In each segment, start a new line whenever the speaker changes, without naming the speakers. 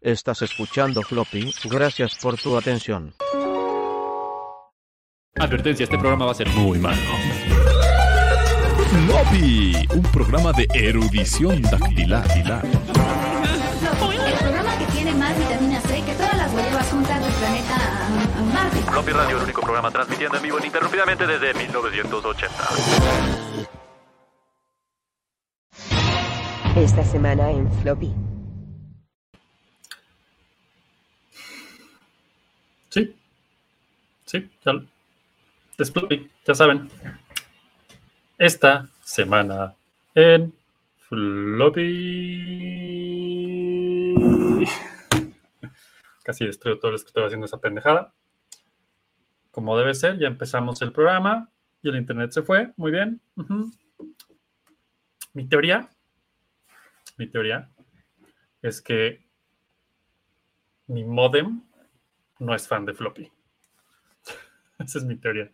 Estás escuchando Floppy, gracias por tu atención.
Advertencia, este programa va a ser muy malo.
Floppy, un programa de erudición dactilar.
El programa que tiene más vitamina C que todas las huevas juntas del planeta Marte.
Floppy Radio, el único programa transmitiendo en vivo ininterrumpidamente desde 1980.
Esta semana en Floppy.
Sí. Sí, ya, es Floppy, ya saben. Esta semana en Floppy. Casi destruyo todo lo que estoy haciendo esa pendejada. Como debe ser, ya empezamos el programa y el internet se fue. Muy bien. Mi teoría, mi teoría es que mi modem no es fan de floppy. Esa es mi teoría.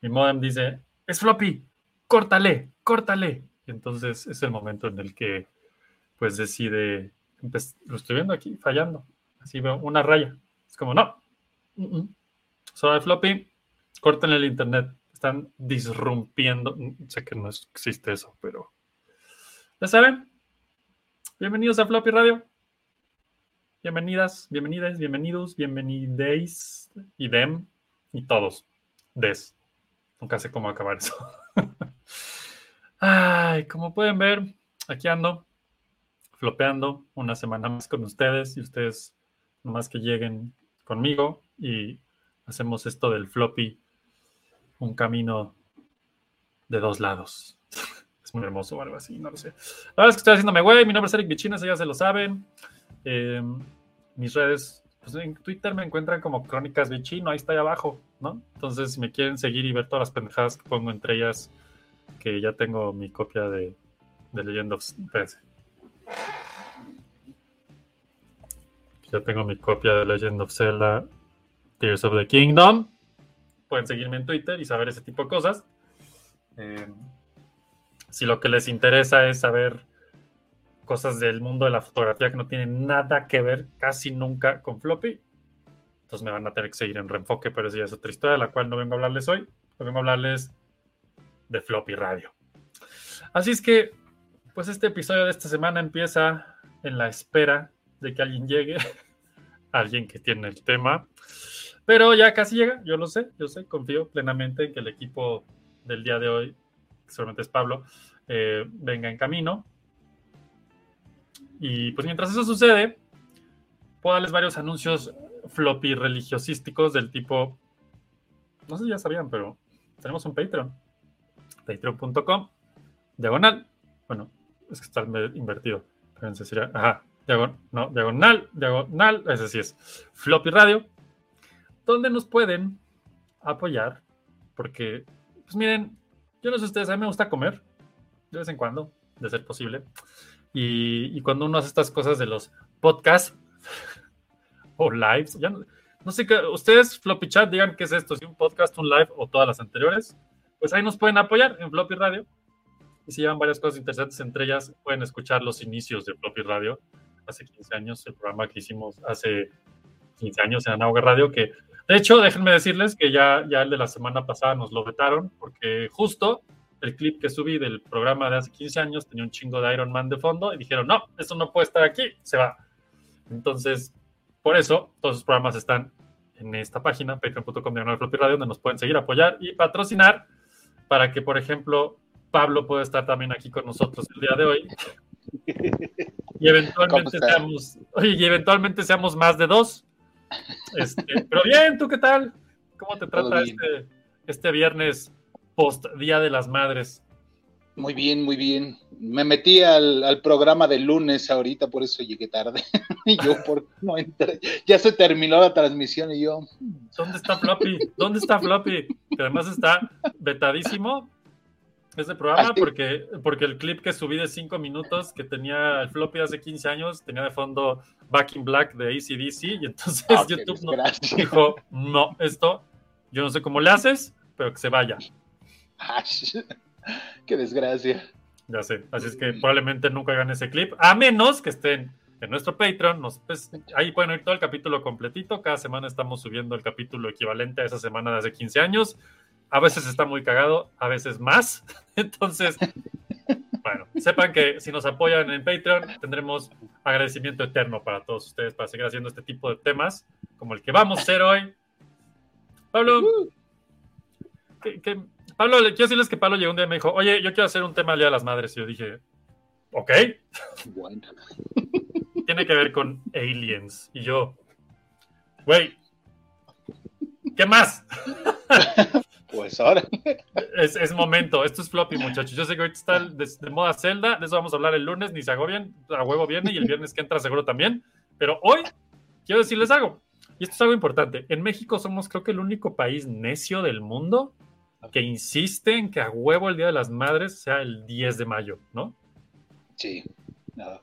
Mi modem dice, es floppy, córtale, córtale. Y entonces es el momento en el que pues decide, empe- lo estoy viendo aquí, fallando. Así veo una raya. Es como, no. mm. Solo de floppy, córtenle el internet. Están disrumpiendo. Mm, Sé que no existe eso, pero ya saben. Bienvenidos a Floppy Radio. Bienvenidas, bienvenidas, bienvenidos, bienvenideis y dem y todos. Des. Nunca sé cómo acabar eso. Ay, como pueden ver, aquí ando, flopeando una semana más con ustedes y ustedes nomás que lleguen conmigo y hacemos esto del floppy, un camino de dos lados. Es muy hermoso o algo así, no lo sé. La verdad es que estoy haciéndome güey, mi nombre es Eric Bichina, eso ya se lo saben. Eh, mis redes, pues en Twitter me encuentran como Crónicas Bichino, ahí está ahí abajo, ¿no? Entonces, si me quieren seguir y ver todas las pendejadas que pongo entre ellas, que ya tengo mi copia de, Legend of... espérense. Ya tengo mi copia de Legend of Zelda Tears of the Kingdom. Pueden seguirme en Twitter y saber ese tipo de cosas. Eh, si lo que les interesa es saber cosas del mundo de la fotografía que no tienen nada que ver casi nunca con floppy, entonces me van a tener que seguir en reenfoque, pero eso ya es otra historia de la cual no vengo a hablarles hoy. Hoy vengo a hablarles de floppy radio. Así es que, pues este episodio de esta semana empieza en la espera de que alguien llegue, alguien que tiene el tema, pero ya casi llega, yo lo sé, yo sé, confío plenamente en que el equipo del día de hoy, que seguramente es Pablo, eh, venga en camino. Y pues mientras eso sucede, puedo darles varios anuncios floppy religiosísticos del tipo, no sé si ya sabían, pero tenemos un Patreon, patreon.com, diagonal, bueno, es que está invertido, espérense, sería, ajá, diagonal, no, diagonal, diagonal, ese sí es, floppy radio, donde nos pueden apoyar, porque, pues miren, yo no sé ustedes, a mí me gusta comer, de vez en cuando, de ser posible, y, y cuando uno hace estas cosas de los podcasts o lives, ya no, no sé qué, ustedes, Floppy Chat, digan qué es esto, si un podcast, un live o todas las anteriores, pues ahí nos pueden apoyar en Floppy Radio. Y si llevan varias cosas interesantes, entre ellas pueden escuchar los inicios de Floppy Radio, hace 15 años, el programa que hicimos hace 15 años en Anauga Radio, que de hecho, déjenme decirles que ya, ya el de la semana pasada nos lo vetaron, porque justo el clip que subí del programa de hace 15 años tenía un chingo de Iron Man de fondo y dijeron, no, eso no puede estar aquí, se va. Entonces, por eso, todos los programas están en esta página, patreon.com radio, donde nos pueden seguir, apoyar y patrocinar para que, por ejemplo, Pablo pueda estar también aquí con nosotros el día de hoy. Y eventualmente seamos, oye, y eventualmente seamos más de dos. Este, pero bien, ¿tú qué tal? ¿Cómo te trata este, este viernes post Día de las Madres?
Muy bien, muy bien. Me metí al, al programa de lunes ahorita, por eso llegué tarde. y yo por no entré. Ya se terminó la transmisión y yo.
¿Dónde está Floppy? ¿Dónde está Floppy? Que además está vetadísimo ese programa porque, porque el clip que subí de 5 minutos que tenía el Floppy hace 15 años tenía de fondo Back in Black de ACDC y entonces
Ah,
YouTube no, dijo, no, esto yo no sé cómo le haces, pero que se vaya.
Qué desgracia.
Ya sé. Así es que probablemente nunca hagan ese clip, a menos que estén en nuestro Patreon. Nos, pues, ahí pueden oír todo el capítulo completito. Cada semana estamos subiendo el capítulo equivalente a esa semana de hace 15 años. A veces está muy cagado, a veces más. Entonces, bueno, sepan que si nos apoyan en Patreon, tendremos agradecimiento eterno para todos ustedes para seguir haciendo este tipo de temas, como el que vamos a hacer hoy. Pablo, que, que- Pablo, quiero decirles que Pablo llegó un día y me dijo, oye, yo quiero hacer un tema del Día de las Madres. Y yo dije, ok,
Bueno,
tiene que ver con aliens. Y yo, güey, ¿qué más?
pues ahora.
Es, es momento, esto es floppy, muchachos. Yo sé que ahorita está de, de moda Zelda, de eso vamos a hablar el lunes, ni se agobien, a huevo viene y el viernes que entra seguro también. Pero hoy quiero decirles algo, y esto es algo importante. En México somos, creo que, el único país necio del mundo que insiste en que a huevo el Día de las Madres sea el 10 de mayo, ¿no?
Sí. No,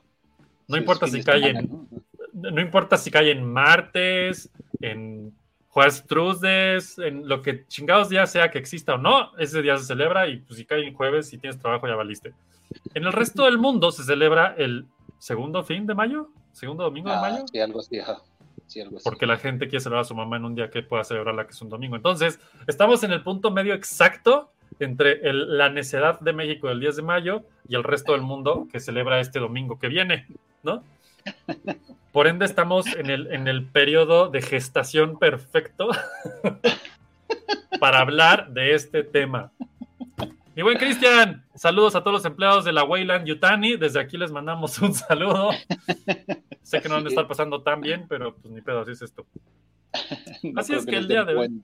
No
Sí,
importa si cae
semana,
en,
¿no?
no importa si cae en martes, en jueves Trusdes, en lo que chingados día sea que exista o no, ese día se celebra y pues si cae en jueves, si tienes trabajo ya valiste. En el resto del mundo se celebra el segundo fin de mayo, segundo domingo de
Ah,
mayo,
sí, algo así, ajá. Sí, algo así.
porque la gente quiere celebrar a su mamá en un día que pueda celebrarla que es un domingo. Entonces, estamos en el punto medio exacto entre el- la necedad de México del 10 de mayo y el resto del mundo que celebra este domingo que viene, ¿no? Por ende, estamos en el, en el periodo de gestación perfecto para hablar de este tema. Y buen Cristian, saludos a todos los empleados de la Wayland Yutani. Desde aquí les mandamos un saludo. Sé que no han de estar pasando tan bien, pero pues ni pedo, así es esto.
No
así es que el día de hoy-.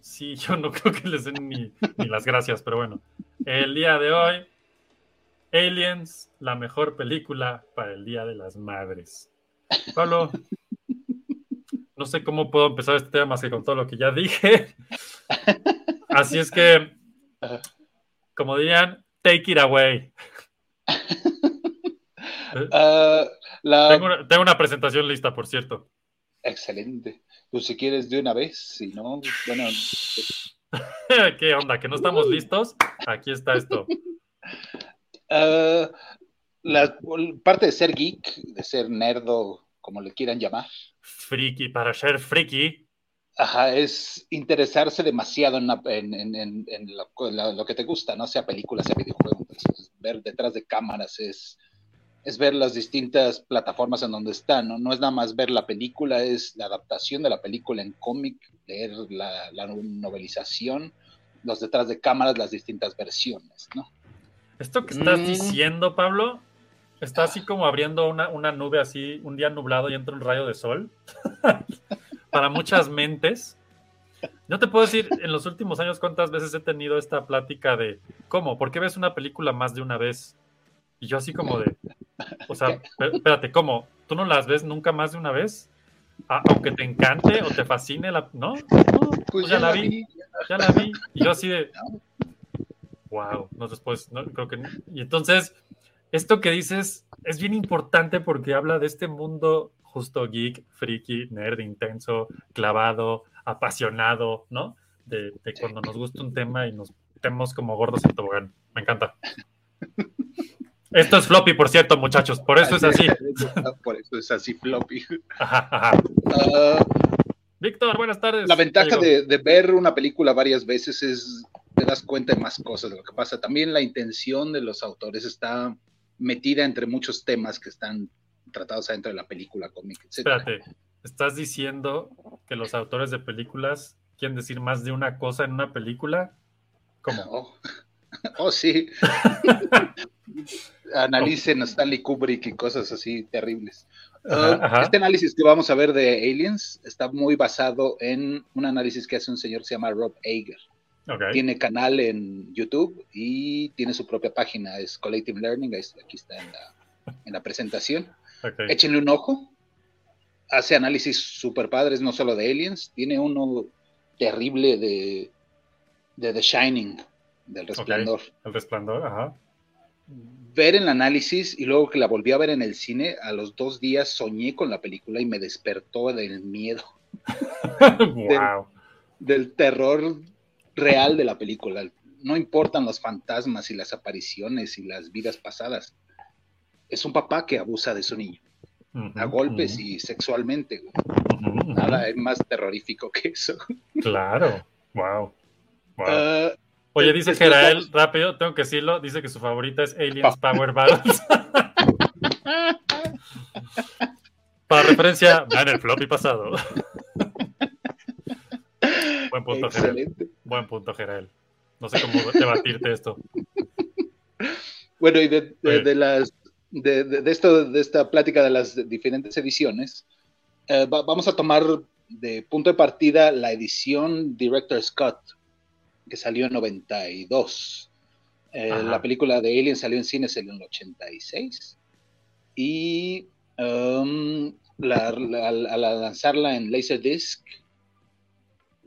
Sí, yo no creo que les den ni, ni las gracias, pero bueno. El día de hoy, Aliens, la mejor película para el Día de las Madres. Pablo, no sé cómo puedo empezar este tema más que con todo lo que ya dije. Así es que, como dirían, take it away.
Ah, la...
Tengo una, tengo una presentación lista, por cierto.
Excelente. Pues si quieres de una vez, si no, bueno,
¿Qué onda? ¿Que no estamos listos? Aquí está esto.
ah, la parte de ser geek, de ser nerdo, como le quieran llamar,
Friki, para ser friki.
Ajá, es interesarse demasiado en, la- en- en- en- en lo, la- lo que te gusta, no sea película, sea videojuego. Entonces, ver detrás de cámaras es, es ver las distintas plataformas en donde están, ¿no? No es nada más ver la película, es la adaptación de la película en cómic, leer la, la novelización, los detrás de cámaras, las distintas versiones, ¿no?
Esto que estás
Mm.
diciendo, Pablo, está así como abriendo una, una nube así, un día nublado y entra un rayo de sol. Para muchas mentes. Yo te puedo decir, en los últimos años, cuántas veces he tenido esta plática de, ¿cómo? ¿Por qué ves una película más de una vez? Y yo así como de, o sea, espé- espérate, ¿cómo? ¿Tú no las ves nunca más de una vez? Aunque te encante o te fascine la... ¿No? No, pues ya la vi ya la vi. Y yo así de, wow, no después, no, creo que... Y entonces, esto que dices es bien importante porque habla de este mundo justo geek, friki, nerd, intenso, clavado, apasionado, ¿no? De, de cuando nos gusta un tema y nos metemos como gordos en tobogán. Me encanta. Esto es floppy, por cierto, muchachos, por eso es así.
Por eso es así floppy.
Ajá, ajá.
Ah,
Víctor, buenas tardes.
la ventaja de, de ver una película varias veces es te das cuenta de más cosas de lo que pasa. También la intención de los autores está metida entre muchos temas que están tratados adentro de la película, cómic, etc.
Espérate, ¿estás diciendo que los autores de películas quieren decir más de una cosa en una película? ¿Cómo?
Oh, oh, sí. Analicen a Stanley Kubrick y cosas así terribles.
Ajá,
Uh,
ajá.
Este análisis que vamos a ver de Aliens está muy basado en un análisis que hace un señor que se llama Rob Eiger.
Ok.
Tiene canal en YouTube y tiene su propia página, es Collective Learning, aquí está en la, en la presentación.
Ok.
Échenle un ojo. Hace análisis super padres, no solo de Aliens, tiene uno terrible de, de The Shining, del Resplandor.
El resplandor, ajá.
Ver el análisis y luego que la volví a ver en el cine, a los dos días soñé con la película y me despertó del miedo,
wow.
del terror real de la película. No importan los fantasmas y las apariciones y las vidas pasadas. Es un papá que abusa de su niño. A golpes y sexualmente. güey. Nada es más terrorífico que eso.
Claro. Wow. Wow.
Ah,
Oye, dice
después
Gerael,
vamos-
rápido, tengo que decirlo, dice que su favorita es Aliens Power Battles. Para referencia, en el floppy pasado. Buen punto, Gerael.
excelente.
Buen punto, Gerael. No sé cómo debatirte esto.
Bueno, y de, de-
Oye.
de las de, de- de esto, de esta plática de las diferentes ediciones, eh, va- vamos a tomar de punto de partida la edición Director Scott, que salió en 92. Eh, la película de Alien salió en cines en el 86. Y um, la- la- al, al lanzarla en Laserdisc,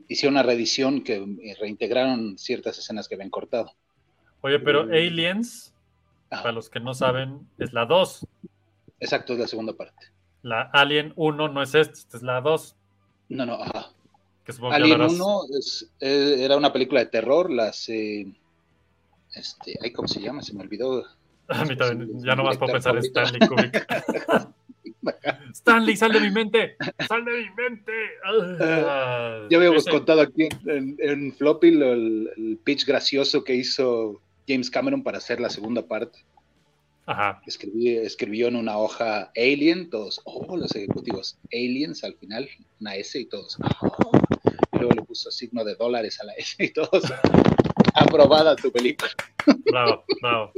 hicieron una reedición que eh, reintegraron ciertas escenas que habían cortado.
Oye, pero
Mm.
Aliens. Para los que no saben, es la 2.
Exacto, es la segunda parte.
La Alien 1 no es esta, esta es la 2.
No, no, ajá.
Que que
Alien
hablarás-
1 es- eh, era una película de terror, las... eh, este, ay, ¿cómo se llama? Se me olvidó.
A mí también, ya no más puedo pensar en. Stanley Kubrick. Stanley, sal de mi mente. Sal de mi mente. Ah,
Ya habíamos contado aquí en, en Floppy lo- el, el pitch gracioso que hizo James Cameron para hacer la segunda parte.
Ajá.
Escribió en una hoja Alien, todos, oh, los ejecutivos, Aliens al final, una S y todos, "Oh". Y luego le puso signo de dólares a la S y todos, aprobada tu película.
Bravo, bravo.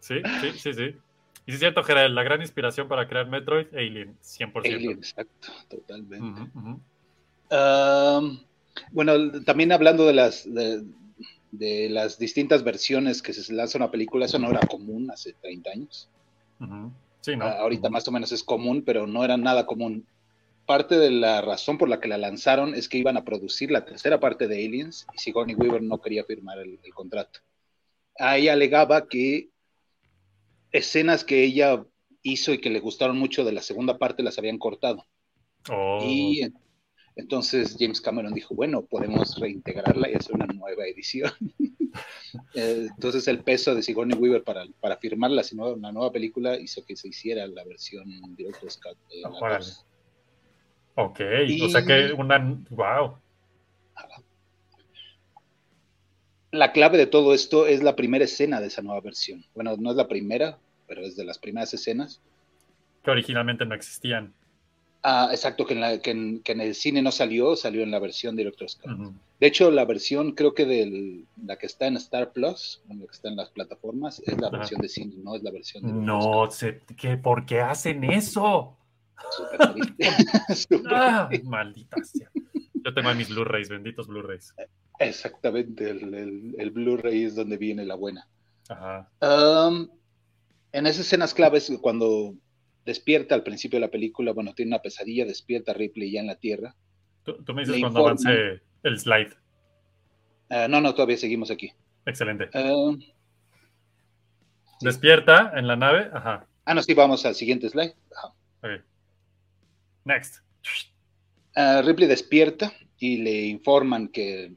Sí, sí, sí, sí. Y es cierto, Gerald, la gran inspiración para crear Metroid, Alien, 100%.
Alien, exacto, totalmente. Um, bueno, también hablando de las de, de las distintas versiones que se lanza una película, eso no era común hace 30 años.
Ujú. Sí, ¿no?
Ah, ahorita
Ujú.
más o menos es común, pero no era nada común. Parte de la razón por la que la lanzaron es que iban a producir la tercera parte de Aliens y Sigourney Weaver no quería firmar el, el contrato. Ahí alegaba que escenas que ella hizo y que le gustaron mucho de la segunda parte las habían cortado.
Oh,
Y entonces James Cameron dijo, bueno, podemos reintegrarla y hacer una nueva edición. Eh, entonces el peso de Sigourney Weaver para, para firmar la, sino- una nueva película hizo que se hiciera la versión Director's Scott. de la
Órale.
dos.
ok,
Y-
o sea que una... Wow.
La clave de todo esto es la primera escena de esa nueva versión. Bueno, no es la primera, pero es de las primeras escenas.
Que originalmente no existían.
Ah, exacto, que en, la- que en- que en el cine no salió, salió en la versión Director's Scott.
Ujú.
De hecho, la versión, creo que de la que está en Star Plus, la que está en las plataformas, es la versión de cine, no es la versión de
No sé, ¿qué, ¿por qué hacen eso?
Súper triste. Súper
Ah, maldita sea. Yo tengo mis Blu-rays, benditos Blu-rays.
Exactamente, el, el- el Blu-ray es donde viene la buena.
Ajá.
Um, en esas escenas claves, cuando despierta al principio de la película, bueno, tiene una pesadilla, despierta Ripley ya en la Tierra.
Tú, tú me dices
Le
cuando avance el slide.
Ah, no, no, todavía seguimos aquí.
Excelente.
Um,
Despierta en la nave. Ajá.
ah, no, sí, vamos al siguiente slide. Ajá.
Ok. Next.
Ah, Ripley despierta y le informan que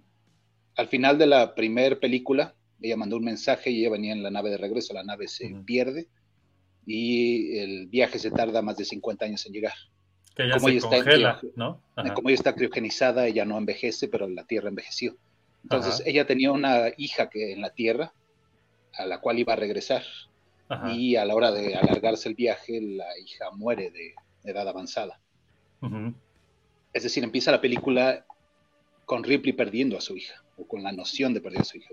al final de la primera película, ella mandó un mensaje y ella venía en la nave de regreso, la nave se pierde y el viaje se tarda más de 50 años en llegar.
Que ya
Como
se
ella está
congela,
criog-
¿no? Ajá.
Como ella está criogenizada, ella no envejece, pero la Tierra envejeció. Entonces
Ajá.
ella tenía una hija que en la Tierra, a la cual iba a regresar,
Ajá.
y a la hora de alargarse el viaje, la hija muere de edad avanzada. Es decir, empieza la película con Ripley perdiendo a su hija, o con la noción de perder a su hija.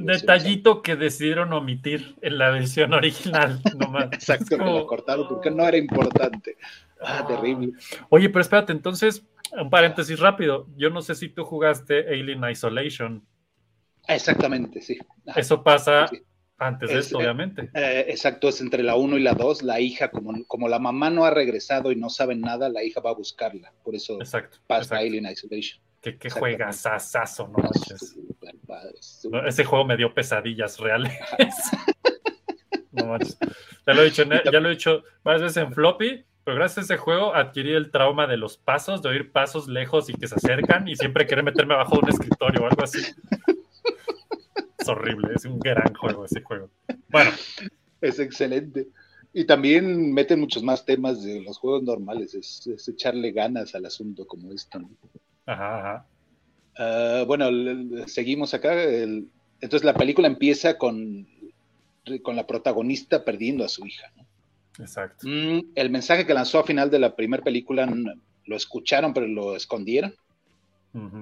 Detallito que decidieron omitir en la versión original. nomás.
Exacto,
como-
lo cortaron porque no era importante. Ah, terrible.
Oye, pero espérate, entonces, un paréntesis rápido. Yo no sé si tú jugaste Alien Isolation.
Ah, Exactamente, sí. Ajá.
Eso pasa
Sí.
antes de
Es-
esto, obviamente.
Eh, exacto, es entre la 1 y la 2. La hija, como, como la mamá no ha regresado y no saben nada, la hija va a buscarla. Por eso
Exacto.
pasa
exacto.
Alien Isolation.
Que, que
Exactamente.
juegas asazo, no manches. No,
súper-
Ese juego me dio pesadillas reales. no manches. Ya lo he dicho, ya lo he dicho varias veces en floppy, pero gracias a ese juego adquirí el trauma de los pasos, de oír pasos lejos y que se acercan y siempre querer meterme abajo de un escritorio o algo así. Es horrible, es un gran juego ese juego. Bueno,
Es excelente. Y también meten muchos más temas de los juegos normales, es, es echarle ganas al asunto como esto. ¿no?
Ajá, ajá.
Ah, bueno, seguimos acá. el- entonces la película empieza con, con la protagonista perdiendo a su hija. ¿no?
Exacto.
Mm, el mensaje que lanzó a final de la primera película lo escucharon, pero lo escondieron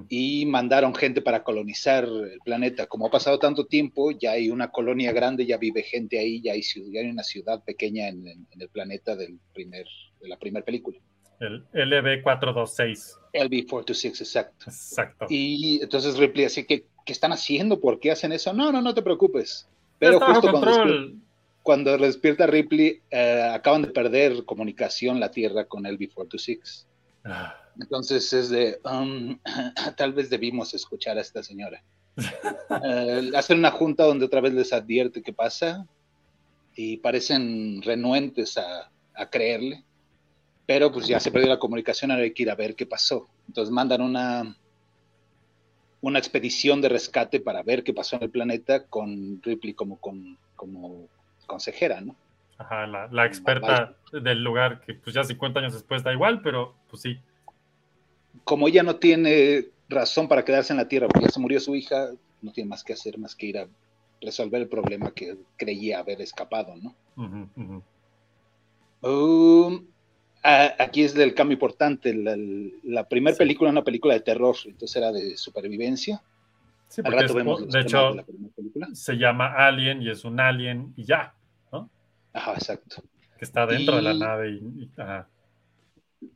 y mandaron gente para colonizar el planeta. Como ha pasado tanto tiempo, ya hay una colonia grande, ya vive gente ahí, ya hay, ciu- ya hay una ciudad pequeña en, en- en el planeta del primer, de la primera película.
El LB426.
LB426, exacto.
Exacto.
Y entonces Ripley así que, ¿qué están haciendo? ¿Por qué hacen eso? No, no, no te preocupes. Pero justo cuando despierta, cuando despierta Ripley, eh, acaban de perder comunicación la Tierra con LB426.
Ah,
Entonces es de, um, tal vez debimos escuchar a esta señora. Eh, hacen una junta donde otra vez les advierte qué pasa y parecen renuentes a, a creerle, pero pues ya se perdió la comunicación, ahora hay que ir a ver qué pasó. Entonces mandan una, una expedición de rescate para ver qué pasó en el planeta con Ripley como, con, como consejera, ¿no?
Ajá, la, la experta del lugar que pues ya 50 años después da igual, pero pues sí.
como ella no tiene razón para quedarse en la Tierra porque ya se murió su hija, no tiene más que hacer más que ir a resolver el problema que creía haber escapado, ¿no? Um, a- aquí es el cambio importante. La, la primera
Sí.
película era una película de terror, entonces era de supervivencia.
Sí, porque es-
vemos
de hecho
de la
se llama Alien y es un alien y ya,
Ajá, exacto.
que está dentro de la nave y, y- ajá.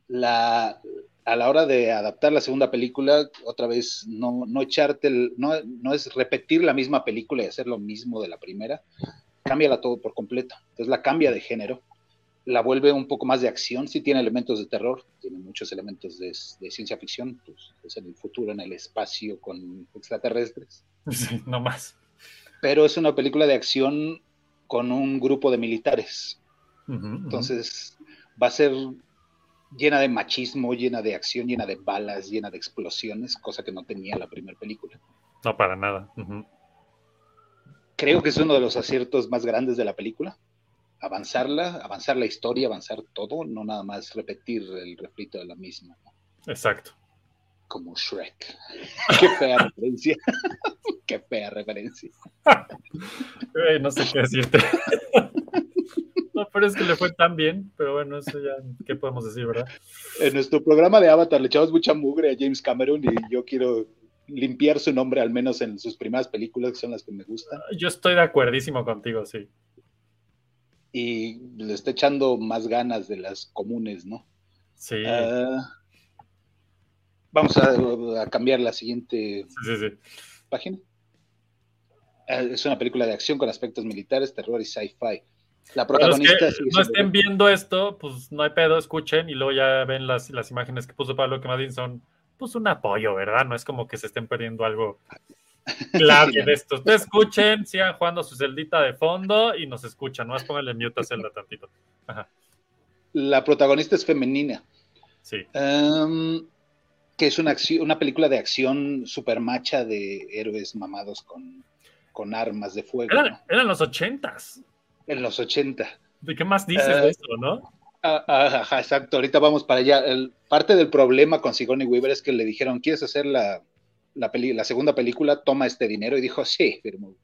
La, a la hora de adaptar la segunda película, otra vez, no, no echarte, el- no, no es repetir la misma película y hacer lo mismo de la primera, cámbiala todo por completo. Entonces la cambia de género, la vuelve un poco más de acción, sí tiene elementos de terror, tiene muchos elementos de, de ciencia ficción, pues es en el futuro, en el espacio con extraterrestres,
Sí, no más.
pero es una película de acción con un grupo de militares. Entonces va a ser llena de machismo, llena de acción, llena de balas, llena de explosiones, cosa que no tenía la primera película.
No, para nada.
Creo que es uno de los aciertos más grandes de la película. Avanzarla, avanzar la historia, avanzar todo, no nada más repetir el refrito de la misma, ¿no?
Exacto.
como Shrek. Qué fea referencia. Qué fea referencia.
No sé qué decirte. No, pero es que le fue tan bien, pero bueno, eso ya, ¿qué podemos decir, verdad?
En nuestro programa de Avatar le echamos mucha mugre a James Cameron y yo quiero limpiar su nombre, al menos en sus primeras películas, que son las que me gustan.
Yo estoy de acuerdísimo contigo, sí.
Y le está echando más ganas de las comunes, ¿no?
Sí,
Ah, vamos a, a cambiar la siguiente
sí, sí, sí.
página. Ah, es una película de acción con aspectos militares, terror y sci-fi. La
Para los que
protagonista
no estén viendo esto, pues no hay pedo, escuchen y luego ya ven las, las imágenes que puso Pablo que más bien son pues un apoyo, ¿verdad? No es como que se estén perdiendo algo clave de esto. Ustedes escuchen, sigan jugando su celdita de fondo y nos escuchan. Nomás pónganle mute a Zelda tantito. Ajá,
La protagonista es femenina.
sí.
Um, que es una, acción- una película de acción super macha de héroes mamados con, con armas de fuego
Eran,
¿no?
eran los ochentas.
en los 80.
¿De qué más dices
Eh,
de eso, no?
Ah, ah, ajá, exacto, ahorita vamos para allá. El- parte del problema con Sigourney Weaver es que le dijeron, ¿quieres hacer la, la, peli- la segunda película? Toma este dinero. Y dijo, sí, firmó.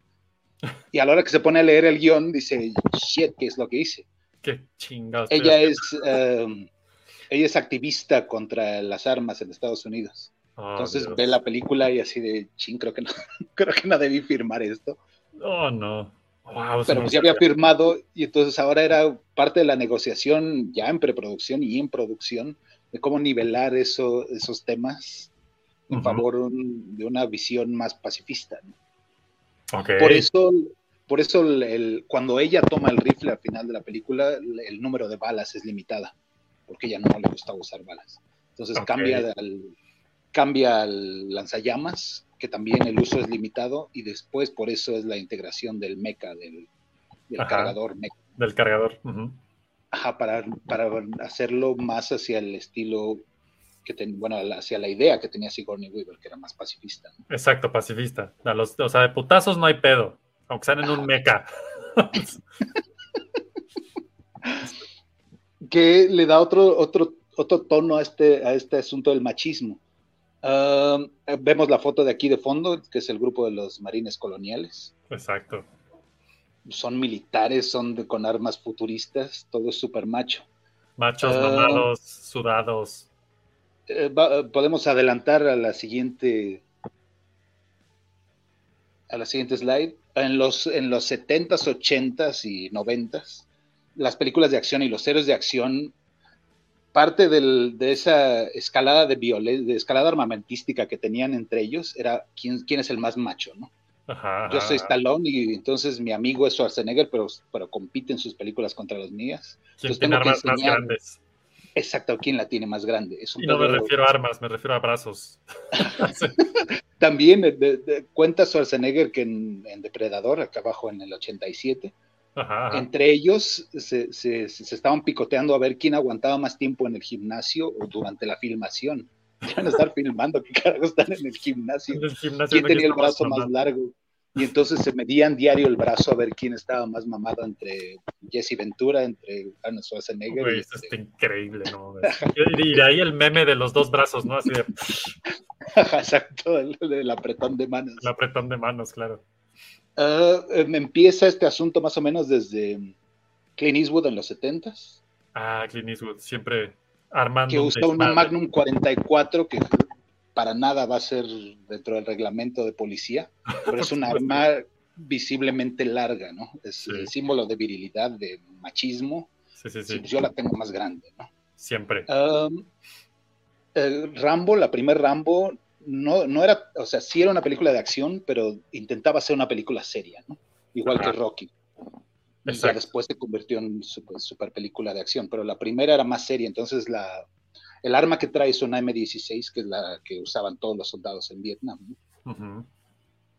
Y a la hora que se pone a leer el guion, dice, shit, ¿qué es lo que hice?
Qué chingados.
Ella es, um, ella es activista contra las armas en Estados Unidos.
Oh,
Entonces
Dios.
ve la película y así de, ching, creo que no, creo que no debí firmar esto.
Oh, no. Wow,
Pero pues ya había firmado y entonces ahora era parte de la negociación ya en preproducción y en producción de cómo nivelar eso, esos temas en
Ujú.
favor un- de una visión más pacifista. Por eso, por eso el- el- cuando ella toma el rifle al final de la película, el, el número de balas es limitada, porque ella no le gusta usar balas. Entonces cambia al, cambia al lanzallamas, que también el uso es limitado, y después por eso es la integración del mecha, del, del
Ajá.
cargador mecha.
Del cargador.
Ajá, para, para hacerlo más hacia el estilo que ten- bueno, hacia la idea que tenía Sigourney Weaver, que era más pacifista. ¿no?
Exacto, pacifista. A los- o sea, de putazos no hay pedo, aunque sean en un meca.
que le da otro, otro, otro tono a este, a este asunto del machismo. Ah, vemos la foto de aquí de fondo, que es el grupo de los marines coloniales.
Exacto.
Son militares, son de- con armas futuristas, todo es súper macho.
Machos,
Ah.
mamados, sudados.
Eh, va- podemos adelantar a la siguiente a la siguiente slide. En los, en los 70s, 80s y 90s, las películas de acción y los héroes de acción, parte del- de esa escalada de violencia, de escalada armamentística que tenían entre ellos, era quién, quién es el más macho, ¿no?
Ajá.
Yo soy Stallone y entonces mi amigo es Schwarzenegger, pero, pero compite en sus películas contra las mías.
¿Quién
Entonces
tiene
tengo que
armas más grandes?
Exacto, quién la tiene más grande. Es un
Y no me refiero a armas, me refiero a brazos.
También de- de- cuenta Schwarzenegger que en, en Depredador, acá abajo en el 87,
Ajá, ajá.
entre ellos se, se- se estaban picoteando a ver quién aguantaba más tiempo en el gimnasio o durante la filmación. Van a estar filmando qué carajo están en el gimnasio.
En el gimnasio
¿Quién
no
tenía el brazo más largo? Y entonces se medían diario el brazo a ver quién estaba más mamado entre Jesse Ventura, entre Arnold Schwarzenegger.
Güey,
y
esto
entre-
está increíble, ¿no? Y de ahí el meme de los dos brazos, ¿no? Así de
Exacto, el, el apretón de manos.
el apretón de manos, claro.
Ah, em, empieza este asunto más o menos desde Clint Eastwood en los 70s,
Ah, Clint Eastwood, siempre armando.
que
un
usa una. Magnum 44 que para nada va a ser dentro del reglamento de policía, pero es un arma visiblemente larga, ¿no? Es
Sí.
el símbolo de virilidad, de machismo.
Sí, sí,
Sí,
sí.
pues yo la tengo más grande, ¿no?
Siempre.
Um, Rambo, la primer Rambo, no, no era, o sea, sí era una película de acción, pero intentaba ser una película seria, ¿no? Igual
Ajá.
que Rocky. Y ya
Exacto.
después se convirtió en super, super película de acción, pero la primera era más seria, entonces la, el arma que trae es una M16, que es la que usaban todos los soldados en Vietnam. ¿no?
Ujú.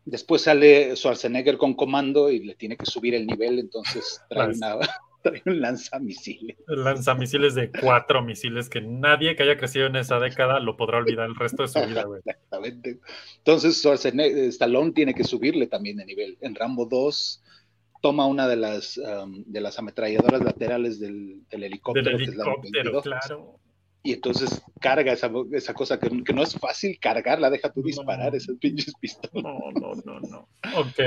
Después sale Schwarzenegger con comando y le tiene que subir el nivel, entonces trae, una, trae un lanzamisiles.
Lanzamisiles de cuatro misiles que nadie que haya crecido en esa década lo podrá olvidar el resto de su vida, güey.
Exactamente. Entonces Schwarzenegger, Stallone tiene que subirle también de nivel. En Rambo 2 toma una de las, um, de las ametralladoras laterales del, del helicóptero.
Del
que es la
helicóptero,
22,
claro.
Y entonces carga esa, esa cosa que, que no es fácil cargarla, deja tú
No.
disparar esas pinches pistolas.
No, no, no, no. Ok.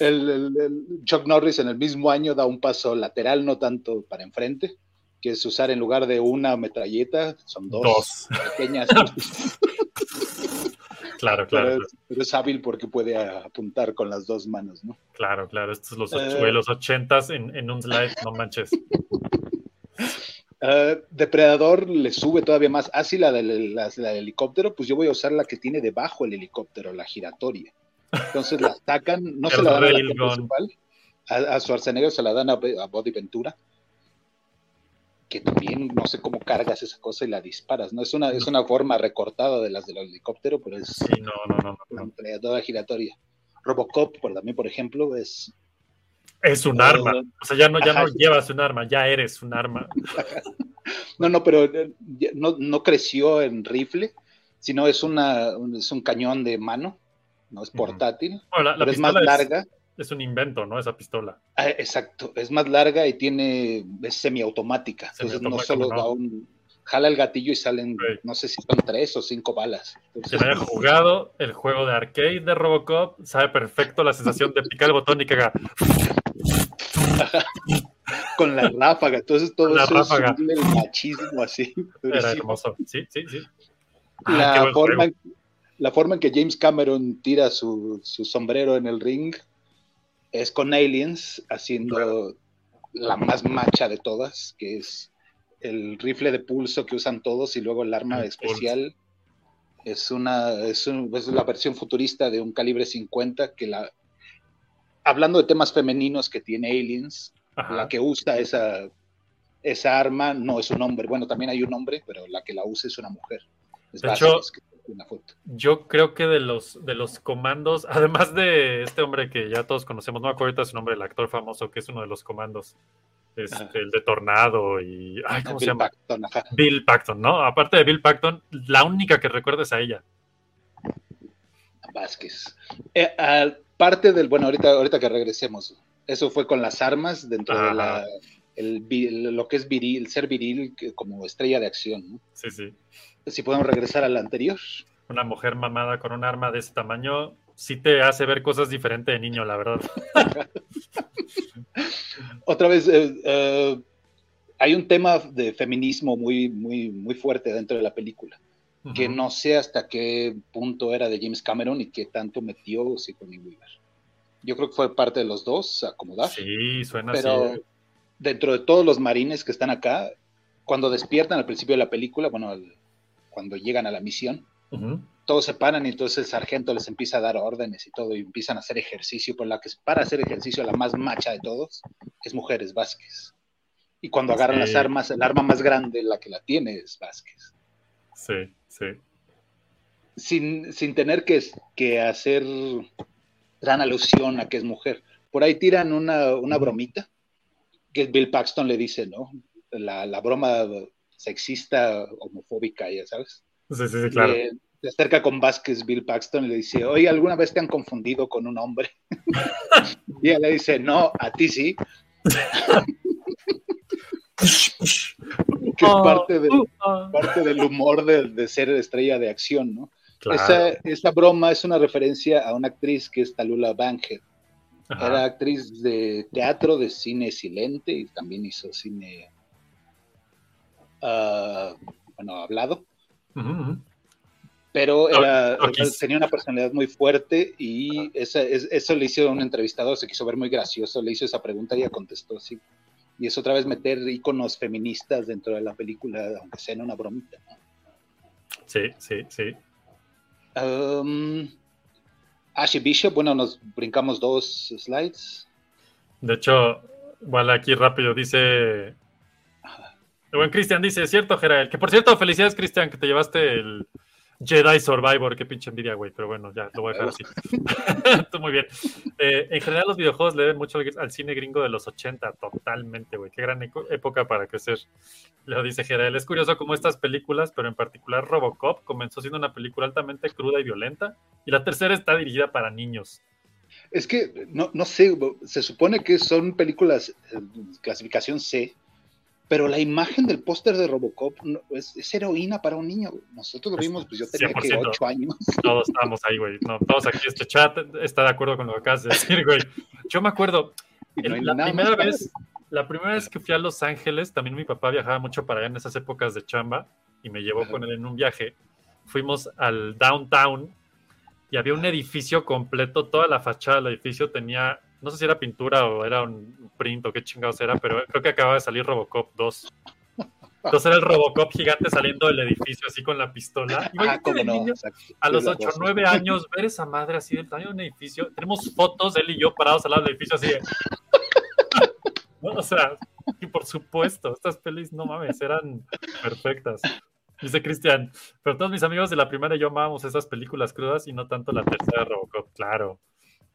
El, el- el Chuck Norris en el mismo año da un paso lateral, no tanto para enfrente, que es usar en lugar de una metralleta, son dos,
Dos.
pequeñas,
Claro,
pero,
claro,
es, pero es hábil porque puede apuntar con las dos manos, ¿no?
claro, claro. Estos los,
Eh.
ocho, güey, los ochentas en, en un slide, no manches.
Ah, Depredador le sube todavía más. Ah, sí, la del, la- la del helicóptero, pues yo voy a usar la que tiene debajo el helicóptero, la giratoria. Entonces la sacan, no se la dan a la
railgun.
principal, a, a Schwarzenegger se la dan a, a Body Ventura, que también no sé cómo cargas esa cosa y la disparas, ¿no? Es una, es una forma recortada de las del helicóptero, pero es
Sí, no, no, no,
una ametralladora giratoria. Robocop, por, también, por ejemplo, es
Es un arma. O sea, ya no, ya
ajá,
no llevas un arma, ya eres un arma.
No, no, pero eh, no, no creció en rifle, sino es, una, un- es un cañón de mano, no es portátil,
Bueno, la, la
pero es más
es,
larga.
es un invento, ¿no? Esa pistola.
Ah, exacto, es más larga y tiene, es semiautomática. Entonces no solo
¿no?
da un, jala el gatillo y salen, no sé si son tres o cinco balas. Entonces,
Quien haya jugado el juego de arcade de Robocop sabe perfecto la sensación de picar el botón y haga.
con la ráfaga, entonces todo
la
eso
ráfaga.
el machismo así.
Era hermoso. Sí, sí, sí. Ah,
la, forma, en- la forma en que James Cameron tira su, su sombrero en el ring es con Aliens, haciendo la más macha de todas, que es el rifle de pulso que usan todos y luego el arma
El
especial. Es una es, un- es la versión futurista de un calibre 50 que la hablando de temas femeninos que tiene Aliens,
Ajá.
la que usa esa esa arma no es un hombre, bueno, también hay un hombre, pero la que la usa es una mujer. Es
De hecho-
una foto.
Yo creo que de los, de los comandos, además de este hombre que ya todos conocemos, no me acuerdo ahorita su nombre, el actor famoso, que es uno de los comandos, este, el de Tornado y... Ay, ¿cómo se
Bill
llama?
Paxton.
Bill Paxton, ¿no? Aparte de Bill Paxton, la única que recuerdo es a ella.
Vázquez. Eh, al- parte del, bueno, ahorita, ahorita que regresemos, eso fue con las armas dentro de la, el lo que es viril, ser viril como estrella de acción. ¿no?
Sí, sí.
Si podemos regresar al anterior.
Una mujer mamada con un arma de ese tamaño sí te hace ver cosas diferentes de niño, la verdad.
Otra vez, eh, eh, hay un tema de feminismo muy, muy, muy fuerte dentro de la película, que no sé hasta qué punto era de James Cameron y qué tanto metió Sigourney Weaver. Yo creo que fue parte de los dos, acomodar.
Sí, suena
pero
así.
dentro de todos los marines que están acá, cuando despiertan al principio de la película, bueno, al- cuando llegan a la misión, todos se paran y entonces el sargento les empieza a dar órdenes y todo y empiezan a hacer ejercicio, pero la que para hacer ejercicio la más macha de todos es Mujeres Vázquez. Y cuando agarran
Sí.
las armas, el arma más grande, la que la tiene es Vázquez.
Sí, sí.
Sin, sin tener que, que hacer gran alusión a que es mujer. Por ahí tiran una, una bromita que Bill Paxton le dice, ¿no? La, la broma sexista, homofóbica, ya sabes.
Sí, sí, sí, claro.
Se acerca con Vázquez Bill Paxton y le dice, oye, ¿alguna vez te han confundido con un hombre? y ella le dice, no, a ti sí. que es parte, de-
Uh, ah.
parte del humor de, de ser estrella de acción, ¿no?
Claro.
Esa, esa broma es una referencia a una actriz que es Talula.
Ajá.
Era actriz de teatro, de cine silente y también hizo cine, ah, bueno, hablado. Pero era, tenía una personalidad muy fuerte y esa- es- eso le hizo un entrevistador, se quiso ver muy gracioso, le hizo esa pregunta y ella contestó así. Y es otra vez meter iconos feministas dentro de la película, aunque sea en una bromita. ¿no?
Sí, sí, sí.
Um, Ashley Bishop, bueno, nos brincamos dos slides.
De hecho, igual aquí rápido dice. El buen Cristian dice, cierto, Gerald. Que por cierto, felicidades, Cristian, que te llevaste el Jedi Survivor. Qué pinche envidia, güey. Pero bueno, ya lo voy a dejar así. Tú muy bien. Eh, en general, los videojuegos le deben mucho al, cine gringo de los 80, totalmente, güey. Qué gran época para crecer. Lo dice Gerald. Es curioso cómo estas películas, pero en particular Robocop, comenzó siendo una película altamente cruda y violenta. Y la tercera está dirigida para niños.
Es que, no, no sé, se supone que son películas eh, clasificación C, pero la imagen del póster de Robocop no- es, es heroína para un niño. Nosotros lo vimos, pues yo tenía que
100%.
8 años.
Todos estamos ahí, güey. No, todos aquí, este chat está de acuerdo con lo que acabas de decir, güey. Yo me acuerdo,
no
el- la primera vez, la primera vez que fui a Los Ángeles, también mi papá viajaba mucho para allá en esas épocas de chamba y me llevó
Ajá.
con él en un viaje. Fuimos al downtown y había un edificio completo, toda la fachada del edificio tenía, no sé si era pintura o era un print o qué chingados era, pero creo que acaba de salir Robocop 2. Entonces era el Robocop gigante saliendo del edificio así con la pistola.
Ah,
de
no.
niño, a los
la
8
cosa.
o 9 años, ver esa madre así del tamaño de un edificio. Tenemos fotos él y yo parados al lado del edificio así de... ¿No? O sea, y por supuesto, estas pelis, no mames, eran perfectas. Dice Cristian, pero todos mis amigos de la primera y yo amábamos esas películas crudas y no tanto la tercera de Robocop, claro.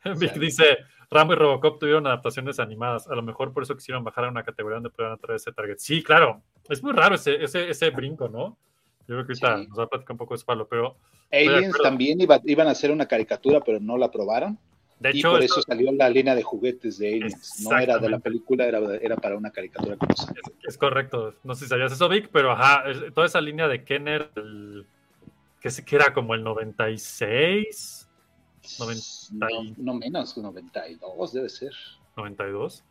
Vic dice, Rambo y Robocop tuvieron adaptaciones animadas, a lo mejor por eso quisieron bajar a una categoría donde pudieran atraer ese target. Sí, claro, es muy raro ese, ese, ese brinco, ¿no? Yo creo que ahorita
Sí.
nos va a platicar un poco de Spalo, pero
Aliens también iba- iban a hacer una caricatura, pero no la aprobaron.
de
y
hecho,
por
esto-
eso salió la línea de juguetes de Aliens. No era de la película, era, era para una caricatura como.
Es, es correcto. No sé si sabías eso, Vic, pero ajá, toda esa línea de Kenner, el- que era como el 96, Noventa y-
No, no menos, 92 debe ser.
92.